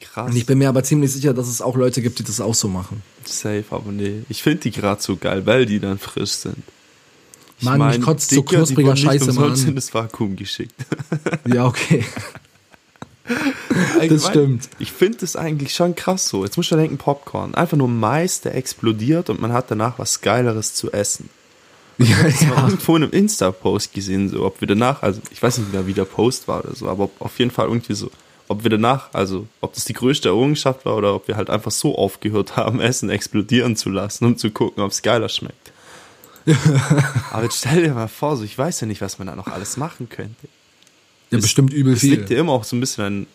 Krass. Und ich bin mir aber ziemlich sicher, dass es auch Leute gibt, die das auch so machen. Safe, aber nee. Ich finde die gerade so geil, weil die dann frisch sind. Ich Mann, mein, mich kotzt so knuspriger Scheiße mal an. in das Vakuum geschickt. Ja, okay. das stimmt. Ich finde das eigentlich schon krass so. Jetzt muss man denken, Popcorn. Einfach nur Mais, der explodiert und man hat danach was Geileres zu essen. Ja, ich habe ja. irgendwo in einem Insta-Post gesehen, so, ob wir danach, also ich weiß nicht mehr, wie der Post war oder so, aber auf jeden Fall irgendwie so, ob wir danach, also ob das die größte Errungenschaft war oder ob wir halt einfach so aufgehört haben, Essen explodieren zu lassen, um zu gucken, ob es geiler schmeckt. aber jetzt stell dir mal vor, so, ich weiß ja nicht, was man da noch alles machen könnte. Ja, es, bestimmt übel viel. Es liegt dir immer auch so ein bisschen an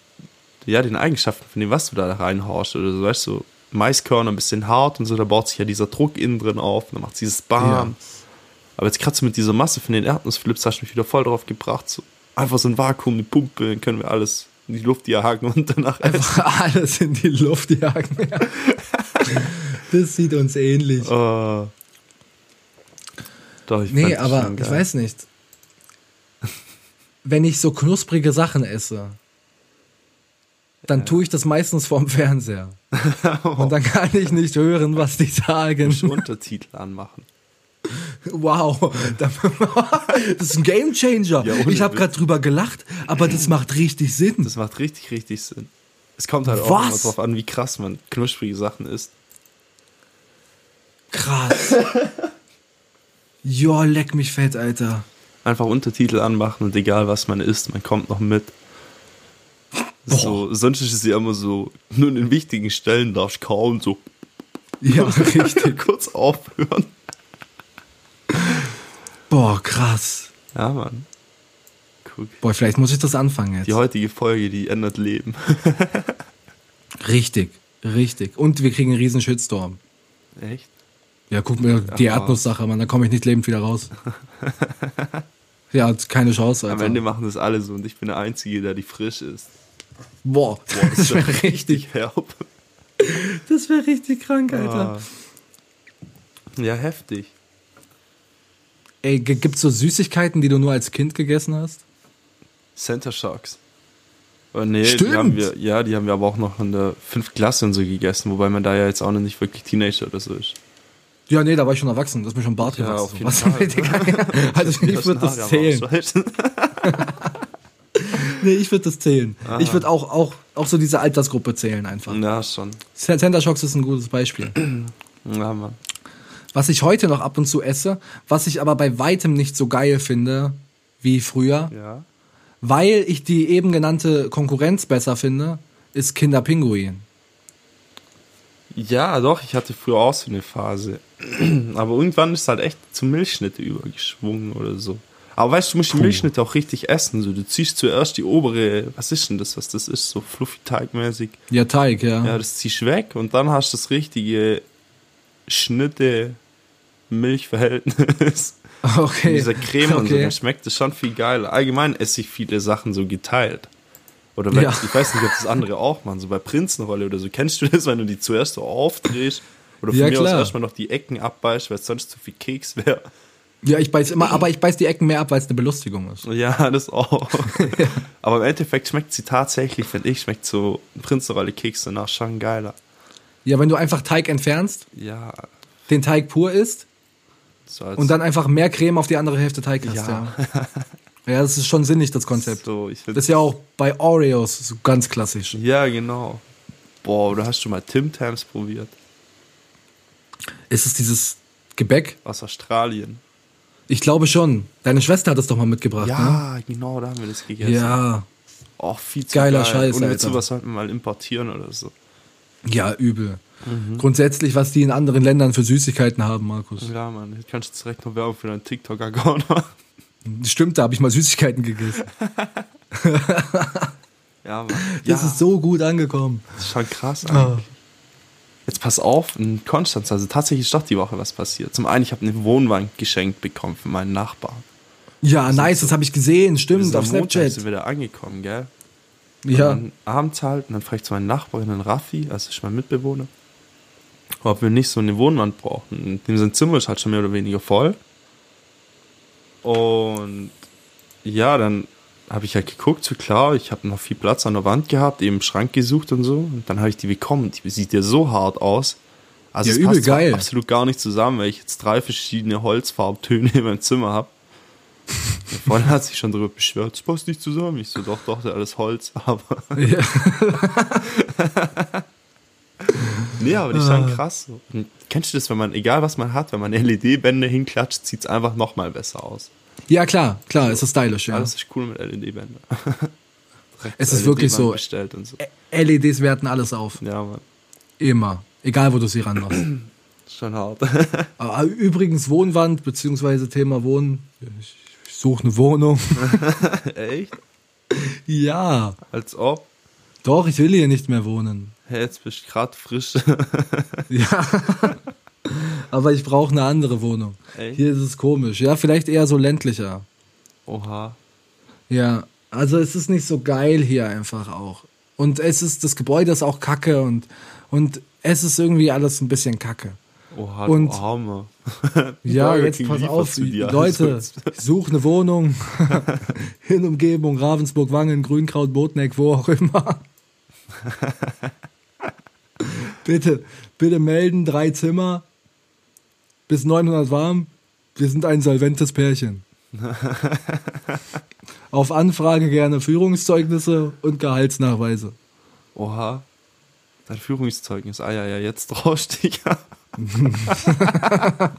ja, den Eigenschaften von dem, was du da reinhaust. Oder so, weißt du, Maiskörner ein bisschen hart und so, da baut sich ja dieser Druck innen drin auf, dann macht dieses Bam. Ja. Aber jetzt gerade so mit dieser Masse von den Erdnussflips hast du mich wieder voll drauf gebracht. So einfach so ein Vakuum, eine Pumpe, dann können wir alles in die Luft jagen und danach einfach alles in die Luft jagen. Ja. das sieht uns ähnlich. Uh, doch, ich nee, aber ich weiß nicht wenn ich so knusprige Sachen esse, dann tue ich das meistens vorm Fernseher. Und dann kann ich nicht hören, was die sagen. Muss Untertitel anmachen. Wow, das ist ein Gamechanger. Ja, ich habe gerade drüber gelacht, aber das macht richtig Sinn. Das macht richtig, richtig Sinn. Es kommt halt auch immer drauf an, wie krass man knusprige Sachen isst. Krass. Joa, leck mich fett, Alter einfach Untertitel anmachen und egal was man isst, man kommt noch mit. So, sonst ist es ja immer so, nur in wichtigen Stellen darfst du kaum so. Ja, richtig. kurz aufhören. Boah, krass. Ja, Mann. Guck. Boah, vielleicht muss ich das anfangen jetzt. Die heutige Folge, die ändert Leben. richtig, richtig. Und wir kriegen einen riesen Shitstorm. Echt? Ja, guck mir die Erdnusssache, Mann, da komme ich nicht lebend wieder raus. ja, keine Chance. Alter. Am Ende machen das alle so und ich bin der Einzige, der die frisch ist. Boah, Boah das wäre richtig herb. Das wäre richtig krank, Alter. Ah. Ja, heftig. Ey, gibt's so Süßigkeiten, die du nur als Kind gegessen hast? Center Shocks. Oh, nee, Stimmt. Die haben wir, ja, die haben wir aber auch noch in der fünften Klasse und so gegessen, wobei man da ja jetzt auch noch nicht wirklich Teenager oder so ist. Ja, nee, da war ich schon erwachsen. Das ist mir schon Bart ja, gewachsen. Auf jeden Fall. also ich würde das zählen. nee, ich würde das zählen. Aha. Ich würde auch, auch, auch so diese Altersgruppe zählen einfach. Ja, schon. Center Shocks ist ein gutes Beispiel. ja, Mann. Was ich heute noch ab und zu esse, was ich aber bei weitem nicht so geil finde wie früher, ja. weil ich die eben genannte Konkurrenz besser finde, ist Kinderpinguin. Ja, doch, ich hatte früher auch so eine Phase. Aber irgendwann ist es halt echt zum Milchschnitte übergeschwungen oder so. Aber weißt du, du musst die Milchschnitte auch richtig essen. So, du ziehst zuerst die obere, was ist denn das, was das ist, so fluffy teigmäßig. Ja, Teig, ja. Ja, das ziehst du weg und dann hast du das richtige Schnitte Milchverhältnis. Okay. Mit dieser Creme okay. und so, dann schmeckt es schon viel geiler. Allgemein esse ich viele Sachen so geteilt. Oder wenn, ja. ich weiß nicht, ob das andere auch machen, so bei Prinzenrolle oder so. Kennst du das, wenn du die zuerst so aufdrehst? Oder von ja, mir klar. aus erstmal noch die Ecken abbeißt, weil es sonst zu viel Keks wäre. Ja, ich beiß immer, aber ich beiß die Ecken mehr ab, weil es eine Belustigung ist. Ja, das auch. ja. Aber im Endeffekt schmeckt sie tatsächlich, finde ich, schmeckt so Prinzenrolle Keks danach schon geiler. Ja, wenn du einfach Teig entfernst, ja. den Teig pur isst so und dann einfach mehr Creme auf die andere Hälfte Teig hast. Ja. ja. Ja, das ist schon sinnig, das Konzept. So, das ist ja auch bei Oreos so ganz klassisch. Ja, genau. Boah, du hast schon mal Tim Tams probiert. Ist es dieses Gebäck? Aus Australien. Ich glaube schon. Deine Schwester hat es doch mal mitgebracht. Ja, ne? genau, da haben wir das gegessen. Ja. Auch viel zu Geiler geil. Scheiß. Und jetzt sowas sollten wir mal importieren oder so. Ja, übel. Mhm. Grundsätzlich, was die in anderen Ländern für Süßigkeiten haben, Markus. Ja, Mann, kannst du direkt noch Werbung für deinen TikTok-Account machen. Stimmt, da habe ich mal Süßigkeiten gegessen. ja, Mann. Das ja. ist so gut angekommen. Das ist schon krass eigentlich. Ah. Jetzt pass auf, in Konstanz, also tatsächlich ist doch die Woche was passiert. Zum einen, ich habe eine Wohnwagen geschenkt bekommen von meinen Nachbarn. Ja, das nice, das habe ich gesehen, stimmt, auf Snapchat. Montag sind wir da angekommen, gell? Ja. Und dann abends halt, und dann frage ich zu meinen Nachbarinnen Raffi, also ich mein Mitbewohner, ob wir nicht so eine Wohnwand brauchen. Dem sein Zimmer ist halt schon mehr oder weniger voll. Und ja, dann habe ich halt geguckt, so klar, ich habe noch viel Platz an der Wand gehabt, eben Schrank gesucht und so. Und dann habe ich die bekommen. Die sieht ja so hart aus. Also ja, es passt geil. absolut gar nicht zusammen, weil ich jetzt drei verschiedene Holzfarbtöne in meinem Zimmer habe. Vorhin hat sich schon darüber beschwert, das passt nicht zusammen. Ich so, doch, doch, das ist alles Holz, aber. Ja. nee, aber die ist schon krass. Und kennst du das, wenn man, egal was man hat, wenn man LED-Bände hinklatscht, sieht es einfach nochmal besser aus. ja, klar, klar, es ist stylisch, ja. Alles ist cool mit LED-Bändern. Es ist wirklich so. Und so. LEDs werten alles auf. Ja, man. Immer. Egal, wo du sie ranmachst. Schon hart. Aber Übrigens Wohnwand, beziehungsweise Thema Wohnen. Ich suche eine Wohnung. Echt? ja. Als ob. Doch, ich will hier nicht mehr wohnen. Hey, jetzt bist du gerade frisch. Ja. Aber ich brauche eine andere Wohnung. Echt? Hier ist es komisch. Ja, vielleicht eher so ländlicher. Oha. Ja. Also es ist nicht so geil hier einfach auch. Und es ist, das Gebäude ist auch kacke und, und es ist irgendwie alles ein bisschen kacke. Oha, Und- du Arme. Ja, jetzt King pass auf. Leute, suche eine Wohnung in Umgebung, Ravensburg, Wangen, Grünkraut, Botneck, wo auch immer. Bitte, bitte melden, drei Zimmer, bis 900 warm, wir sind ein solventes Pärchen. Auf Anfrage gerne Führungszeugnisse und Gehaltsnachweise. Oha. Dein Führungszeugnis. Ah ja, ja, jetzt draufsteht ja.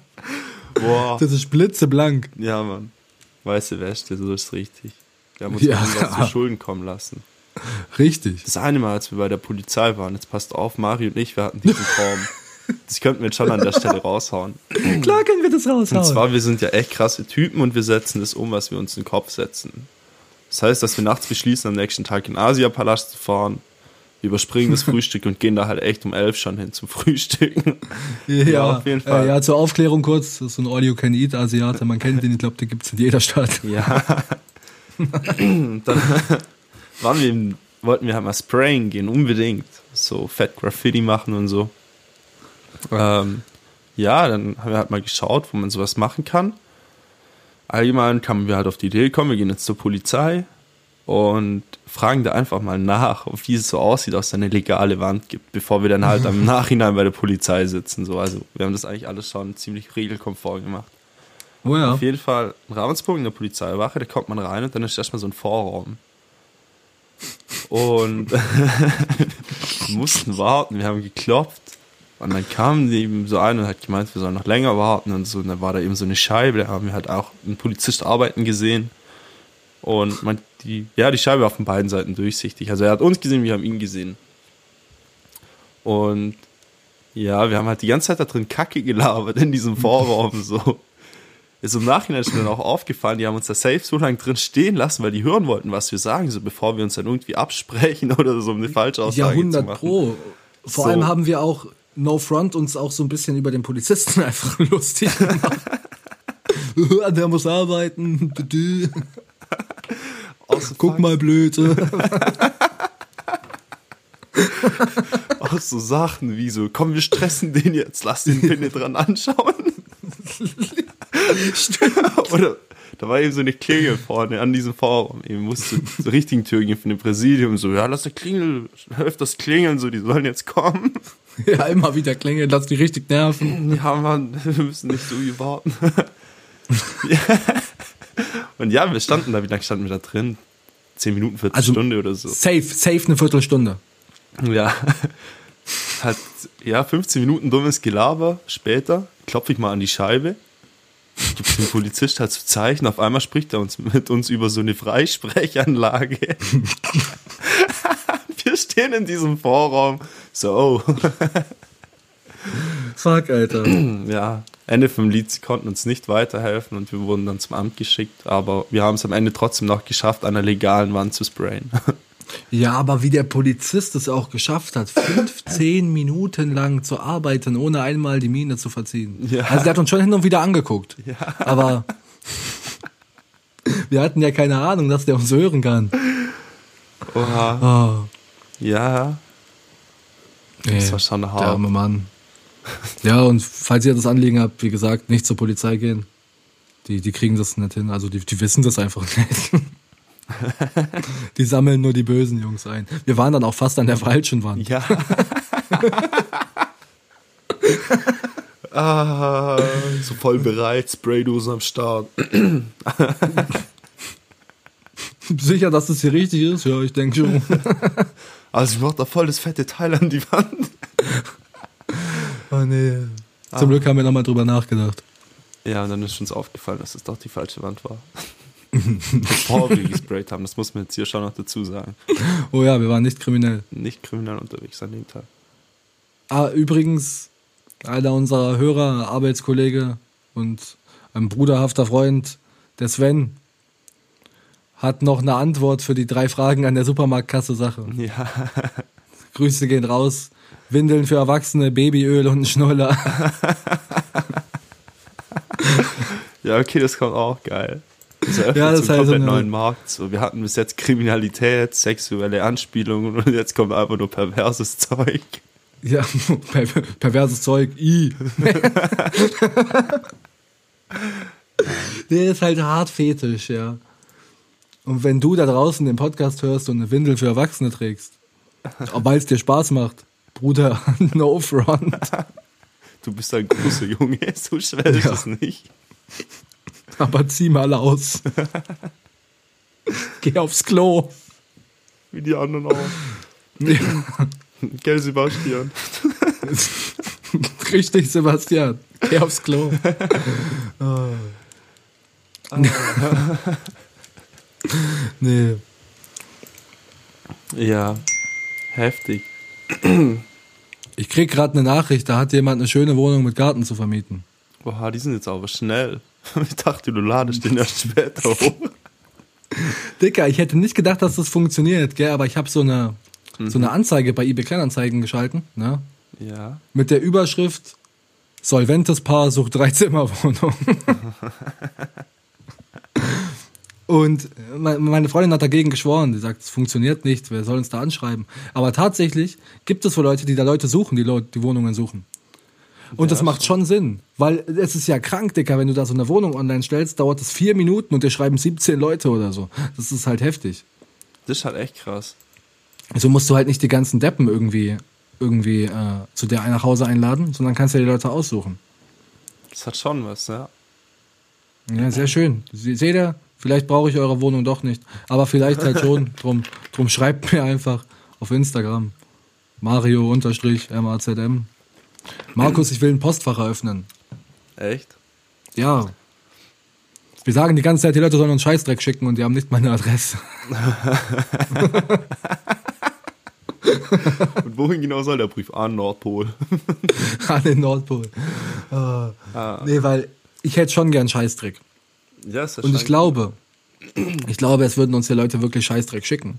Boah. Das ist blitzeblank. Ja, Mann. Weiße Wäsche, so ist richtig. Wir haben uns Ja. zu Schulden kommen lassen. Richtig. Das eine Mal, als wir bei der Polizei waren, jetzt passt auf, Mario und ich, wir hatten diesen Traum. Das könnten wir jetzt schon an der Stelle raushauen. Klar können wir das raushauen. Und zwar, wir sind ja echt krasse Typen und wir setzen das um, was wir uns in den Kopf setzen. Das heißt, dass wir nachts beschließen, am nächsten Tag in den Asiapalast zu fahren. Wir überspringen das Frühstück und gehen da halt echt um elf schon hin zum Frühstücken. Ja, Ja, auf jeden Fall. Äh, ja, zur Aufklärung kurz, das ist so ein All-You-Can-Eat-Asiate, man kennt den, ich glaube, den gibt es in jeder Stadt. Ja. Dann waren wir, wollten wir halt mal sprayen gehen, unbedingt. So Fett Graffiti machen und so. Ähm, ja, dann haben wir halt mal geschaut, wo man sowas machen kann. Allgemein kamen wir halt auf die Idee, komm, wir gehen jetzt zur Polizei und fragen da einfach mal nach, wie es so aussieht, ob es da eine legale Wand gibt, bevor wir dann halt im Nachhinein bei der Polizei sitzen. So. Also wir haben das eigentlich alles schon ziemlich regelkonform gemacht. Oh ja. Auf jeden Fall in Ravensburg in der Polizeiwache, da kommt man rein und dann ist erstmal so ein Vorraum. Und wir mussten warten, wir haben geklopft. Und dann kam die eben so ein und hat gemeint, wir sollen noch länger warten und so. Und dann war da eben so eine Scheibe, da haben wir halt auch einen Polizist arbeiten gesehen. Und man, die, ja, die Scheibe war von beiden Seiten durchsichtig. Also er hat uns gesehen, wir haben ihn gesehen. Und ja, wir haben halt die ganze Zeit da drin Kacke gelabert in diesem Vorraum so. Ist im Nachhinein schon dann auch aufgefallen, die haben uns da safe so lange drin stehen lassen, weil die hören wollten, was wir sagen, so bevor wir uns dann irgendwie absprechen oder so um eine falsche Aussage Ja, zu 100 machen. Pro. Vor So. allem haben wir auch No Front uns auch so ein bisschen über den Polizisten einfach lustig gemacht. Der muss arbeiten. Guck mal, blöd. auch so Sachen wie so, komm, wir stressen den jetzt, lass den Pinne dran anschauen. Oder da war eben so eine Klingel vorne an diesem Forum. Eben musste zur richtigen Tür gehen von dem Präsidium. So, ja, lass der Klingel, öfters klingeln, so, die sollen jetzt kommen. ja, immer wieder klingeln, lass die richtig nerven. Ja, Mann, wir müssen nicht so warten. ja. Und ja, wir standen da, wie lange standen wir da drin? Zehn Minuten, Viertelstunde oder so. Safe, safe eine Viertelstunde. Ja. Halt, ja, 15 Minuten dummes Gelaber. Später klopfe ich mal an die Scheibe. Gibt dem Polizist halt zu Zeichen. Auf einmal spricht er uns mit uns über so eine Freisprechanlage. Wir stehen in diesem Vorraum. So. Fuck, Alter. ja. Ende vom Lied, sie konnten uns nicht weiterhelfen und wir wurden dann zum Amt geschickt. Aber wir haben es am Ende trotzdem noch geschafft, an einer legalen Wand zu sprayen. Ja, aber wie der Polizist es auch geschafft hat, 15 Minuten lang zu arbeiten, ohne einmal die Miene zu verziehen. Ja. Also der hat uns schon hin und wieder angeguckt. Aber wir hatten ja keine Ahnung, dass der uns hören kann. Oha. Oh, Ja, das war schon der hart. arme Mann. Ja, und falls ihr das Anliegen habt, wie gesagt, nicht zur Polizei gehen. Die, die kriegen das nicht hin. Also die, die wissen das einfach nicht. Die sammeln nur die bösen Jungs ein. Wir waren dann auch fast an der falschen Wand. Ja. Ah, so voll bereit, Spraydosen am Start. Sicher, dass das hier richtig ist? Ja, ich denke schon. Also ich mach da voll das fette Teil an die Wand. Oh nee. Zum Glück haben wir nochmal drüber nachgedacht. Ja, und dann ist uns aufgefallen, dass es doch die falsche Wand war. Bevor wir gesprayt haben, das muss man jetzt hier schon noch dazu sagen. Oh ja, wir waren nicht kriminell. Nicht kriminell unterwegs an dem Tag. Ah, übrigens, einer unserer Hörer, Arbeitskollege und ein bruderhafter Freund, der Sven, hat noch eine Antwort für die drei Fragen an der Supermarktkasse-Sache. Ja. Grüße gehen raus. Windeln für Erwachsene, Babyöl und ein Schnuller. Ja, okay, das kommt auch geil. Das eröffnet Ja, das so ist einen halt so komplett eine- neuen Markt. So, wir hatten bis jetzt Kriminalität, sexuelle Anspielungen und jetzt kommt einfach nur perverses Zeug. Ja, per perverses Zeug. I. Der ist halt hart fetisch, ja. Und wenn du da draußen den Podcast hörst und eine Windel für Erwachsene trägst, weil es dir Spaß macht, Bruder, no front. Du bist ein großer Junge, so schwer ist Ja. es nicht. Aber zieh mal aus. Geh aufs Klo. Wie die anderen auch. Gell, Sebastian? Richtig, Sebastian. Geh aufs Klo. nee. Ja, heftig. Ich krieg gerade eine Nachricht, da hat jemand eine schöne Wohnung mit Garten zu vermieten. Boah, die sind jetzt aber schnell. Ich dachte, du ladest den erst später hoch. Dicker, ich hätte nicht gedacht, dass das funktioniert, gell? aber ich habe so eine, so eine Anzeige bei eBay Kleinanzeigen geschalten, ne? Ja. mit der Überschrift Solventes Paar sucht Dreizimmerwohnung. Und me- meine Freundin hat dagegen geschworen. Die sagt, es funktioniert nicht, wer soll uns da anschreiben? Aber tatsächlich gibt es wohl Leute, die da Leute suchen, die Leute, die Wohnungen suchen. Und Ja, das macht schon Sinn, weil es ist ja krank, Dicker, wenn du da so eine Wohnung online stellst, dauert es vier Minuten und dir schreiben 17 Leute oder so. Das ist halt heftig. Das ist halt echt krass. So musst du halt nicht die ganzen Deppen irgendwie, irgendwie äh, zu dir nach Hause einladen, sondern kannst ja die Leute aussuchen. Das hat schon was, ja. Ja, sehr schön. Seht ihr, vielleicht brauche ich eure Wohnung doch nicht. Aber vielleicht halt schon. Drum, drum schreibt mir einfach auf Instagram. Mario-MAZM. Markus, ich will ein Postfach eröffnen. Echt? Ja. Wir sagen die ganze Zeit, die Leute sollen uns Scheißdreck schicken und die haben nicht meine Adresse. Und wohin genau soll der Brief? An Nordpol. An den Nordpol. Ah. Nee, weil ich hätte schon gern Scheißdreck. Ja, ist Und ich glaube, ich glaube, es würden uns die Leute wirklich Scheißdreck schicken.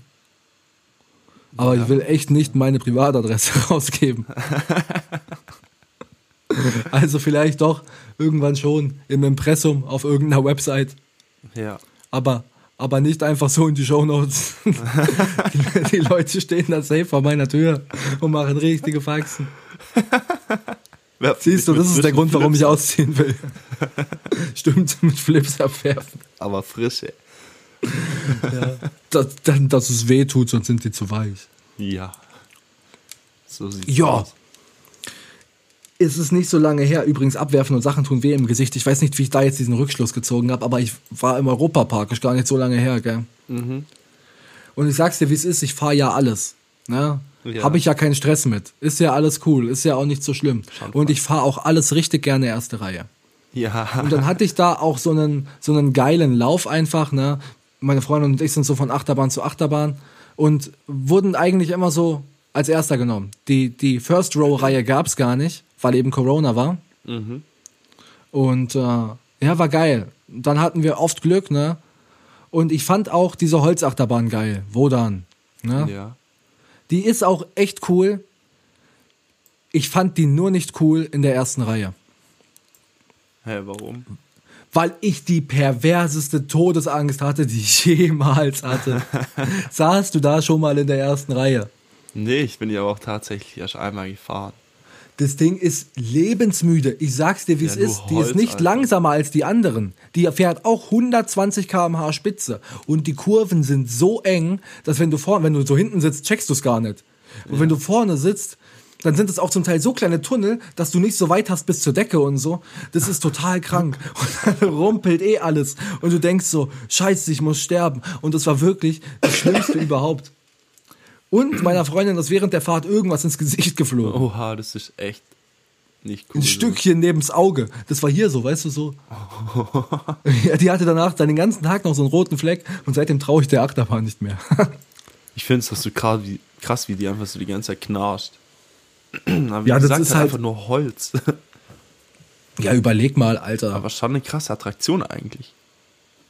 Aber ich will echt nicht meine Privatadresse rausgeben. also vielleicht doch irgendwann schon im Impressum auf irgendeiner Website, Ja. aber, aber nicht einfach so in die Shownotes. die, die Leute stehen da safe vor meiner Tür und machen richtige Faxen. Siehst du, das ist der Grund, warum ich ausziehen will. Stimmt, mit Flips abwerfen. Aber frische. dass, dass, dass es weh tut, sonst sind die zu weich. Ja. So sieht's Ja. aus. Es ist nicht so lange her, übrigens abwerfen und Sachen tun weh im Gesicht. Ich weiß nicht, wie ich da jetzt diesen Rückschluss gezogen habe, aber ich war im Europapark, ist gar nicht so lange her, gell? Mhm. Und ich sag's dir, wie es ist, ich fahre ja alles. Ne? Ja. Habe ich ja keinen Stress mit. Ist ja alles cool, ist ja auch nicht so schlimm. Schon und ich fahre auch alles richtig gerne erste Reihe. Ja. Und dann hatte ich da auch so einen, so einen geilen Lauf einfach, ne? Meine Freundin und ich sind so von Achterbahn zu Achterbahn und wurden eigentlich immer so als erster genommen. Die, die First Row-Reihe gab's gar nicht, weil eben Corona war. Mhm. Und äh, ja, war geil. Dann hatten wir oft Glück, ne? Und ich fand auch diese Holzachterbahn geil. Wodan. Ne? Ja. Die ist auch echt cool. Ich fand die nur nicht cool in der ersten Reihe. Hä, warum? weil ich die perverseste Todesangst hatte, die ich jemals hatte. Saßt du da schon mal in der ersten Reihe? Nee, ich bin ja auch tatsächlich erst einmal gefahren. Das Ding ist lebensmüde. Ich sag's dir, wie es Ja, nur ist. Die ist nicht Alter. langsamer als die anderen. Die fährt auch 120 km/h Spitze. Und die Kurven sind so eng, dass wenn du vorne, wenn du so hinten sitzt, checkst du es gar nicht. Und wenn du vorne sitzt, dann sind es auch zum Teil so kleine Tunnel, dass du nicht so weit hast bis zur Decke und so. Das ist total krank. Und dann rumpelt eh alles. Und du denkst so, scheiße, ich muss sterben. Und das war wirklich das Schlimmste überhaupt. Und meiner Freundin ist während der Fahrt irgendwas ins Gesicht geflogen. Oha, das ist echt nicht cool. Ein Stückchen neben's Auge. Das war hier so, weißt du so. ja, die hatte danach dann den ganzen Tag noch so einen roten Fleck und seitdem traue ich der Achterbahn nicht mehr. ich finde es das so krass wie, krass, wie die einfach so die ganze Zeit knarscht. Aber wie Ja, das gesagt, ist halt halt- einfach nur Holz. ja, überleg mal, Alter. Aber schon eine krasse Attraktion eigentlich.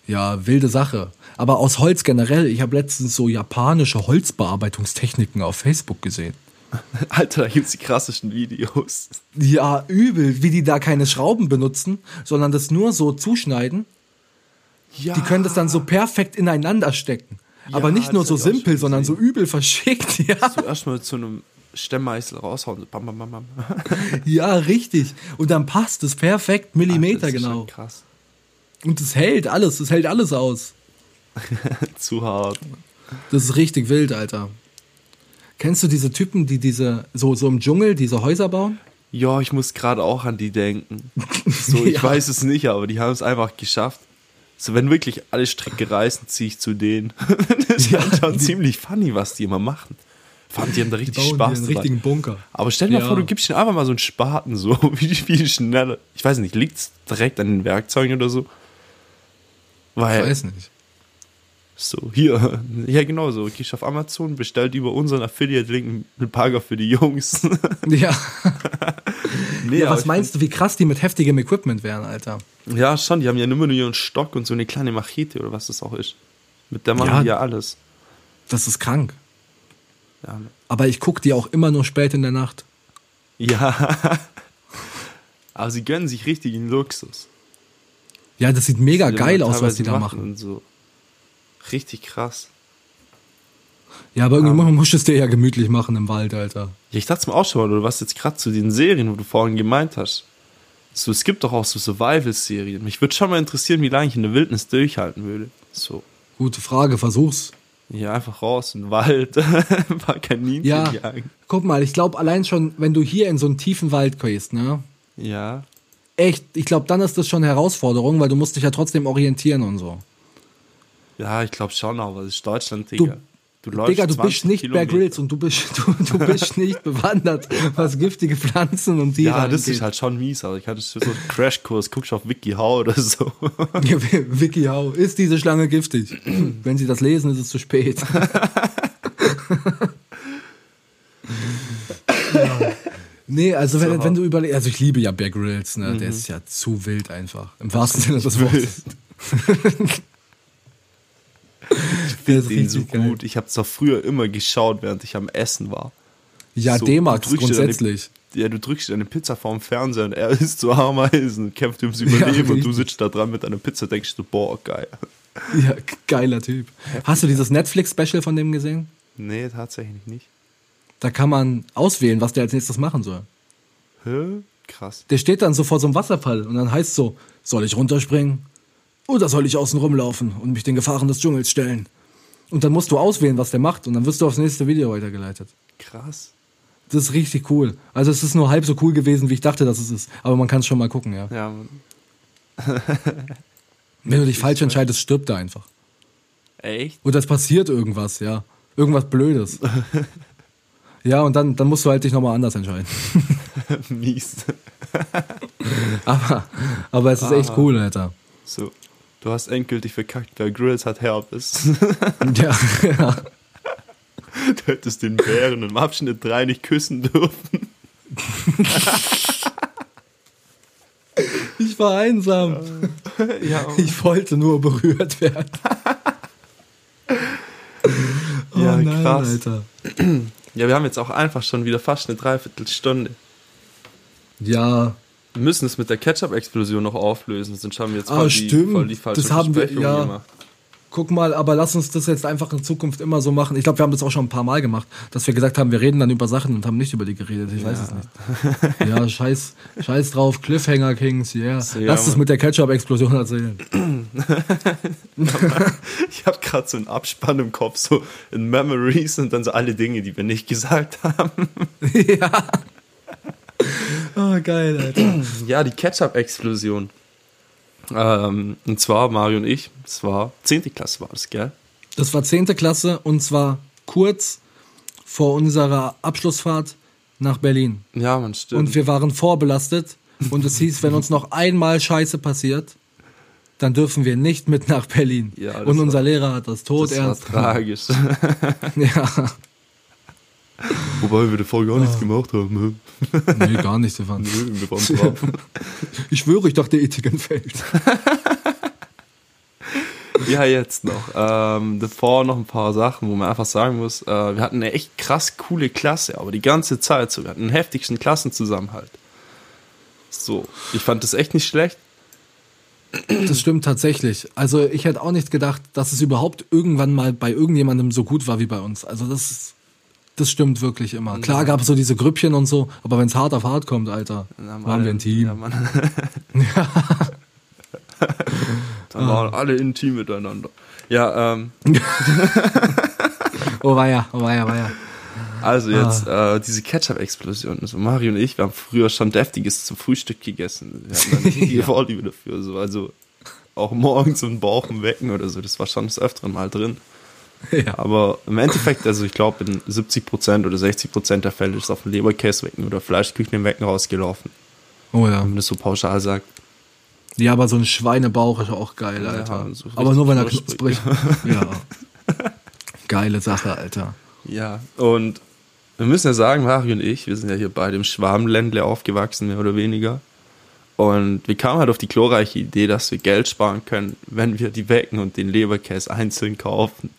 Ja, wilde Sache. Aber aus Holz generell, ich habe letztens so japanische Holzbearbeitungstechniken auf Facebook gesehen. Alter, da gibt's die krassesten Videos. Ja, übel, wie die da keine Schrauben benutzen, sondern das nur so zuschneiden. Ja. Die können das dann so perfekt ineinander stecken. Aber nicht nur so simpel, sondern so übel verschickt. Ja, So erstmal zu einem Stemmmeißel raushauen. Bam, bam, bam, bam. ja richtig. Und dann passt es perfekt, Millimeter Das ist genau. krass. Und es hält alles, es hält alles aus. Zu hart. Das ist richtig wild, Alter. Kennst du diese Typen, die diese, so, so im Dschungel, diese Häuser bauen? Ja, ich muss gerade auch an die denken. So, ich Ja. weiß es nicht, aber die haben es einfach geschafft. So, wenn wirklich alle Stricke reißen, ziehe ich zu denen. das ist Ja, ja, schon die- ziemlich funny, was die immer machen. Fand die haben da Die richtig bauen Spaß einen richtigen Bunker. Aber stell dir mal Ja. vor, du gibst ihnen einfach mal so einen Spaten, so wie viel schneller. Ich weiß nicht, liegt es direkt an den Werkzeugen oder so? Ich Weil, weiß nicht. so, hier, ja genau so, gehst auf Amazon, bestellt über unseren Affiliate-Link einen Bagger für die Jungs. Ja, nee, ja was ich meinst du, wie krass die mit heftigem Equipment wären, Alter? Ja, schon, die haben ja immer nur ihren Stock und so eine kleine Machete oder was das auch ist. Mit der machen Ja. die ja alles. Das ist krank. Ja. Aber ich guck die auch immer nur spät in der Nacht. ja. aber sie gönnen sich richtigen Luxus. Ja, das sieht mega Die geil aus, was die da machen. Und so. Richtig krass. Ja, aber irgendwie musst du es dir ja gemütlich machen im Wald, Alter. Ja, ich dachte mir auch schon mal, du warst jetzt gerade zu den Serien, wo du vorhin gemeint hast. So, es gibt doch auch so Survival-Serien. Mich würde schon mal interessieren, wie lange ich in der Wildnis durchhalten würde. So, Gute Frage, versuch's. ja, einfach raus in den Wald, ein paar Kaninchen Ja, jagen. guck mal, ich glaube allein schon, wenn du hier in so einen tiefen Wald gehst, ne? Ja, Echt, ich glaube, dann ist das schon eine Herausforderung, weil du musst dich ja trotzdem orientieren und so. ja, ich glaube schon, aber es ist Deutschland, Digga. Du, Digga, du 20 bist nicht Bear Kilometer. Grylls und du bist, du, du bist nicht bewandert, was giftige Pflanzen und Tiere Ja, das angeht. ist halt schon mies, aber ich hatte so einen Crashkurs, guckst auf WikiHow oder so. Ja, Vicky Hau, ist diese Schlange giftig? Wenn sie das lesen, ist es zu spät. Ja. Nee, also wenn, wenn du überlegst, also ich liebe ja Bear Grylls, ne? Der ist ja zu wild einfach. Im wahrsten Sinne des Wortes. Der ist Den so geil. gut. Ich habe es doch früher immer geschaut, während ich am Essen war. Ja, So, D-Max grundsätzlich. Deine, ja, du drückst deine Pizza vorm Fernseher und er isst so Ameisen und kämpft ums Überleben und du sitzt da dran mit deiner Pizza denkst du, boah, geil. Ja, geiler Typ. Hast du dieses Netflix-Special von dem gesehen? Nee, tatsächlich nicht. Da kann man auswählen, was der als nächstes machen soll. Hä? Krass. Der steht dann so vor so einem Wasserfall und dann heißt so, soll ich runterspringen? Oder soll ich außen rumlaufen und mich den Gefahren des Dschungels stellen? Und dann musst du auswählen, was der macht und dann wirst du aufs nächste Video weitergeleitet. Krass. Das ist richtig cool. Also es ist nur halb so cool gewesen, wie ich dachte, dass es ist. Aber man kann es schon mal gucken, ja. Ja. Wenn du dich falsch entscheidest, stirbt er einfach. Echt? Oder es passiert irgendwas, ja. Irgendwas Blödes. Ja, und dann, dann musst du halt dich nochmal anders entscheiden. Mies. Aber, aber es ist echt Aha. cool, Alter. So. Du hast endgültig verkackt, Bear Grylls hat Herpes. Ja, ja. du hättest den Bären im Abschnitt 3 nicht küssen dürfen. Ich war einsam. ja, Ich wollte nur berührt werden. Oh Ja, nein, krass. Alter. Ja, wir haben jetzt auch einfach schon wieder fast eine Dreiviertelstunde. Ja, Wir müssen es mit der Ketchup-Explosion noch auflösen, sonst haben wir jetzt Ah, voll, stimmt. die, voll die falsche Das haben wir- ja. gemacht. guck mal, aber lass uns das jetzt einfach in Zukunft immer so machen. Ich glaube, wir haben das auch schon ein paar Mal gemacht, dass wir gesagt haben, wir reden dann über Sachen und haben nicht über die geredet. Ich weiß es nicht. Ja, scheiß, scheiß drauf, Cliffhanger Kings, yeah. Ja, Lass es mit der Ketchup-Explosion erzählen. ich habe gerade so einen Abspann im Kopf, so in Memories und dann so alle Dinge, die wir nicht gesagt haben. ja. Oh, geil, Alter. Ja, die Ketchup-Explosion. Ähm, und zwar Mario und ich, das war 10. Klasse war das, gell? Das war 10. Klasse und zwar kurz vor unserer Abschlussfahrt nach Berlin. Ja, man stimmt. Und wir waren vorbelastet und es hieß, wenn uns noch einmal Scheiße passiert, dann dürfen wir nicht mit nach Berlin. Ja, und unser war, Lehrer hat das tot das ernst. War tragisch. ja. Wobei wir davor gar nichts ah. gemacht haben. nee, gar nicht, Stefan. Nee, wir waren brav. Ich schwöre, ich dachte, Ethik entfällt. ja, jetzt noch. Ähm, davor noch ein paar Sachen, wo man einfach sagen muss, äh, wir hatten eine echt krass coole Klasse, aber die ganze Zeit so. Wir hatten einen heftigsten Klassenzusammenhalt. So, ich fand das echt nicht schlecht. Das stimmt tatsächlich. Also ich hätte auch nicht gedacht, dass es überhaupt irgendwann mal bei irgendjemandem so gut war wie bei uns. Also das, das stimmt wirklich immer. Klar gab es so diese Grüppchen und so, aber wenn es hart auf hart kommt, Alter, waren alle, wir ein Team. Ja, Mann. ja. Dann waren alle intim miteinander. Ja, ähm. oh weia, oh weia, weia. Also jetzt ah. äh, diese Ketchup-Explosion. Also Mario und ich, wir haben früher schon deftiges zum Frühstück gegessen. Wir hatten eine ja. Vorliebe dafür. So. Also auch morgens Bauch im Wecken oder so. Das war schon das Öfteren mal drin. Ja. Aber im Endeffekt, also ich glaube, in 70% oder 60% der Fälle ist auf dem Leberkäse-Wecken oder Fleischküchen im Wecken rausgelaufen. Oh ja. Wenn man das so pauschal sagt. Ja, aber so ein Schweinebauch ist auch geil, Alter. Ja, so aber nur wenn er knusprig. ja. Geile Sache, Alter. Ja, und wir müssen ja sagen, Mario und ich, wir sind ja hier beide im Schwarmländle aufgewachsen, mehr oder weniger. Und wir kamen halt auf die glorreiche Idee, dass wir Geld sparen können, wenn wir die Wecken und den Leberkäse einzeln kaufen.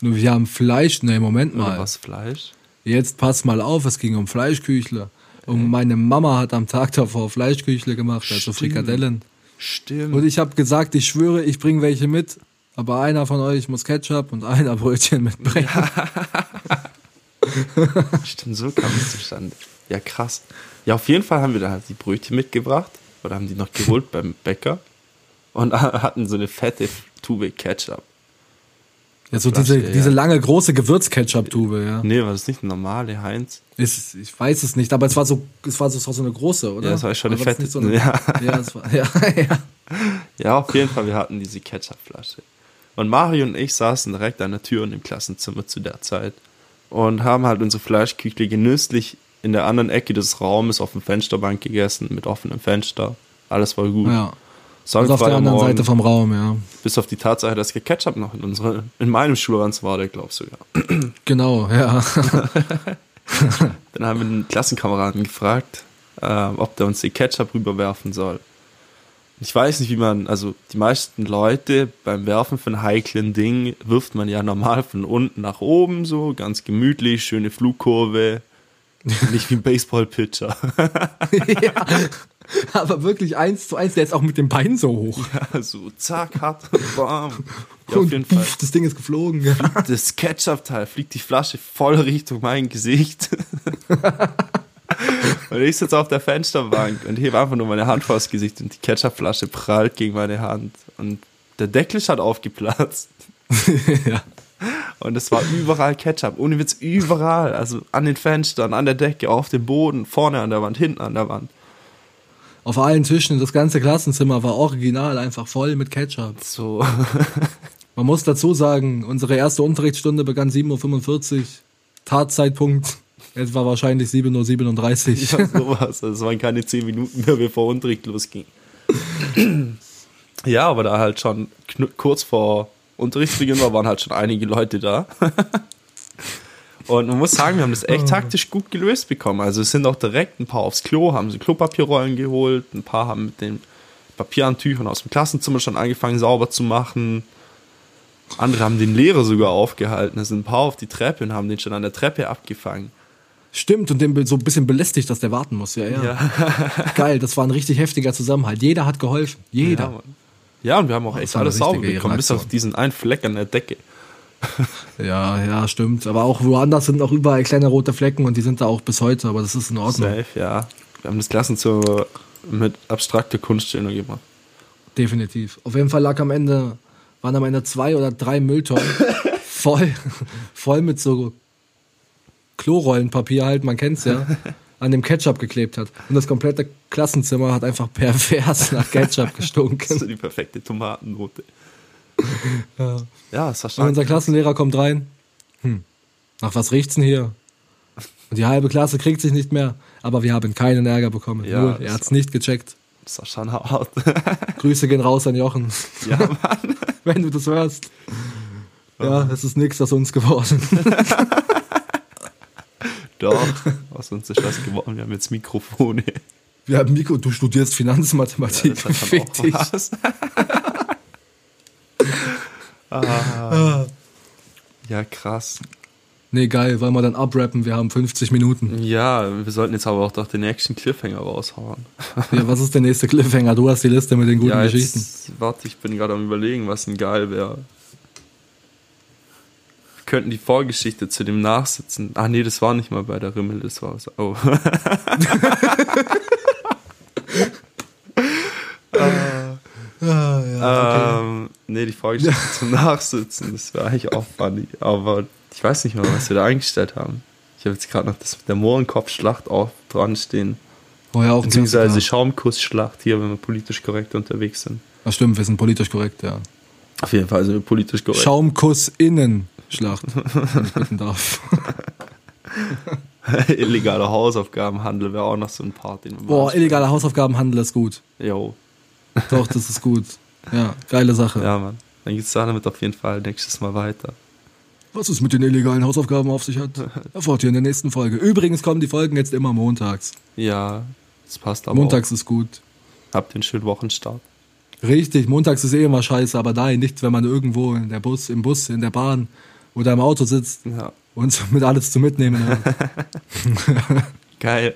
Nur wir haben Fleisch, ne, Moment mal. Oder was Fleisch? Jetzt pass mal auf, es ging um Fleischküchle. Und meine Mama hat am Tag davor Fleischküchle gemacht, also Stimmt. Frikadellen. Stimmt. Und ich habe gesagt, ich schwöre, ich bringe welche mit, aber einer von euch muss Ketchup und einer Brötchen mitbringen. Ja. Stimmt, so kam es zustande. Ja, krass. Ja, auf jeden Fall haben wir da halt die Brötchen mitgebracht oder haben die noch geholt beim Bäcker und hatten so eine fette Tube Ketchup. Ja, so diese, ja. diese lange, große Gewürzketchup-Tube, ja. Nee, war das nicht eine normale Heinz? Ist, ich weiß es nicht, aber es war so, es war so, so eine große, oder? Ja, es war schon eine fette. So eine, ja. Ja, war, ja, ja. ja, auf jeden Fall, wir hatten diese Ketchupflasche. Und Mario und ich saßen direkt an der Tür in dem Klassenzimmer zu der Zeit und haben halt unsere Fleischküchle genüsslich in der anderen Ecke des Raumes auf dem Fensterbank gegessen, mit offenem Fenster. Alles war gut. Ja. Also auf der anderen Morgen, Seite vom Raum, ja. Bis auf die Tatsache, dass Ketchup noch in, unsere, in meinem Schulranz war, der glaubst du ja. Genau, ja. Dann haben wir den Klassenkameraden gefragt, äh, ob der uns die Ketchup rüberwerfen soll. Ich weiß nicht, wie man, also die meisten Leute beim Werfen von heiklen Dingen wirft man ja normal von unten nach oben so, ganz gemütlich, schöne Flugkurve. Nicht wie ein Baseball-Pitcher. ja, aber wirklich eins zu eins, der ist auch mit dem Bein so hoch. Ja, so zack, hart, bam. Ja, auf jeden Fall. Das Ding ist geflogen. Ja. Das Ketchup-Teil fliegt die Flasche voll Richtung mein Gesicht. Und ich sitze auf der Fensterbank und hebe einfach nur meine Hand vor das Gesicht und die Ketchupflasche prallt gegen meine Hand. Und der Deckel ist halt aufgeplatzt. ja. Und es war überall Ketchup, ohne Witz, überall. Also an den Fenstern, an der Decke, auf dem Boden, vorne an der Wand, hinten an der Wand. Auf allen Tischen, das ganze Klassenzimmer war original einfach voll mit Ketchup. So. Man muss dazu sagen, unsere erste Unterrichtsstunde begann 7.45 Uhr. Tatzeitpunkt es war wahrscheinlich 7.37 Uhr. Ja, sowas. Es waren keine 10 Minuten mehr, bevor Unterricht losging. ja, aber da halt schon kurz vor Unterrichtsbeginn war, waren halt schon einige Leute da. Und man muss sagen, wir haben das echt ah. taktisch gut gelöst bekommen. Also es sind auch direkt ein paar aufs Klo, haben sie Klopapierrollen geholt, ein paar haben mit den Papierantüchern aus dem Klassenzimmer schon angefangen sauber zu machen. Andere haben den Lehrer sogar aufgehalten. Es sind ein paar auf die Treppe und haben den schon an der Treppe abgefangen. Stimmt, und den so ein bisschen belästigt, dass der warten muss. Ja, ja. ja. Geil, das war ein richtig heftiger Zusammenhalt. Jeder hat geholfen. Jeder. Ja, ja und wir haben auch echt alles sauber bekommen, bis auf diesen einen Fleck an der Decke. ja, ja, stimmt. Aber auch woanders sind auch überall kleine rote Flecken und die sind da auch bis heute, aber das ist in Ordnung. Safe, ja. Wir haben das Klassenzimmer mit abstrakter Kunststellung gemacht. Definitiv. Auf jeden Fall lag am Ende, waren am Ende zwei oder drei Mülltonnen voll, voll mit so Klorollenpapier halt, man kennt's ja, an dem Ketchup geklebt hat. Und das komplette Klassenzimmer hat einfach pervers nach Ketchup gestunken. Das ist die perfekte Tomatennote. Ja. Ja, es war Und unser Klassenlehrer kommt rein. Hm, nach was riecht's denn hier? Und die halbe Klasse kriegt sich nicht mehr, aber wir haben keinen Ärger bekommen. Ja, Nur, er hat's nicht gecheckt. Schon hart. Grüße gehen raus an Jochen, ja, Mann. wenn du das hörst. Ja, es ist nichts aus uns geworden. Doch. Aus uns ist was geworden. Wir haben jetzt Mikrofone. Wir haben Mikro, du studierst Finanzmathematik. Das hat Fick dich. was. ah. Ja, krass. Nee, geil, wollen wir dann abrappen, wir haben 50 Minuten. Ja, wir sollten jetzt aber auch doch den nächsten Cliffhanger raushauen. Ja, was ist der nächste Cliffhanger? Du hast die Liste mit den guten ja, Geschichten. jetzt, warte, ich bin gerade am überlegen, was denn geil wäre. Könnten die Vorgeschichte zu dem Nachsitzen. Ach nee, das war nicht mal bei der Rimmel, das war was. Oh. Ah, ja, ähm, nee, die Vorgeschichte zum Nachsitzen, das war eigentlich auch funny. Aber ich weiß nicht mehr, was wir da eingestellt haben. Ich habe jetzt gerade noch das mit der Mohrenkopfschlacht auch dran stehen. Oh ja, auch Beziehungsweise. Schaumkussschlacht hier, wenn wir politisch korrekt unterwegs sind. Das stimmt, wir sind politisch korrekt, ja. Auf jeden Fall sind wir politisch korrekt. Schaumkuss innen Schlacht, bitten darf. Illegaler Hausaufgabenhandel wäre auch noch so ein Part, den Boah, illegaler Hausaufgabenhandel ist gut. Jo. Doch, das ist gut. Ja, geile Sache. Ja, Mann. Dann geht's damit auf jeden Fall nächstes Mal weiter. Was es mit den illegalen Hausaufgaben auf sich hat, erfahrt ihr in der nächsten Folge. Übrigens kommen die Folgen jetzt immer montags. Ja, das passt aber Montags ist gut. auch. Habt den schönen Wochenstart. Richtig, montags ist eh immer scheiße, aber nein, nicht, wenn man irgendwo in der Bus, im Bus, in der Bahn oder im Auto sitzt Ja, und mit alles zu mitnehmen hat. geil.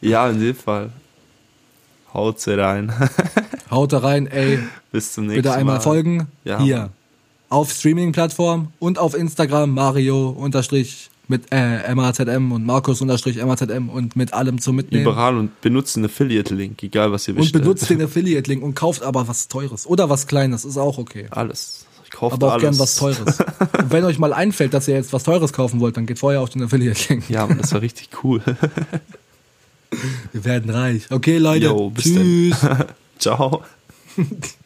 ja, in dem Fall. Haut sie rein. Haut da rein, ey, Bis zum nächsten bitte Mal. einmal folgen. Ja, Hier. Auf Streaming-Plattform und auf Instagram Mario unterstrich mit äh, MAZM und Markus unterstrich MAZM und mit allem zum Mitnehmen. Überall und benutzt einen Affiliate-Link, egal was ihr Und bestellt. benutzt den Affiliate-Link und kauft aber was Teures. Oder was Kleines, ist auch okay. Alles. Ich kaufe Aber auch alles. gern was Teures. und wenn euch mal einfällt, dass ihr jetzt was Teures kaufen wollt, dann geht vorher auf den Affiliate-Link. Ja, Mann, das war richtig cool. Wir werden reich. Okay, Leute. Jo, bis Tschüss. Ciao.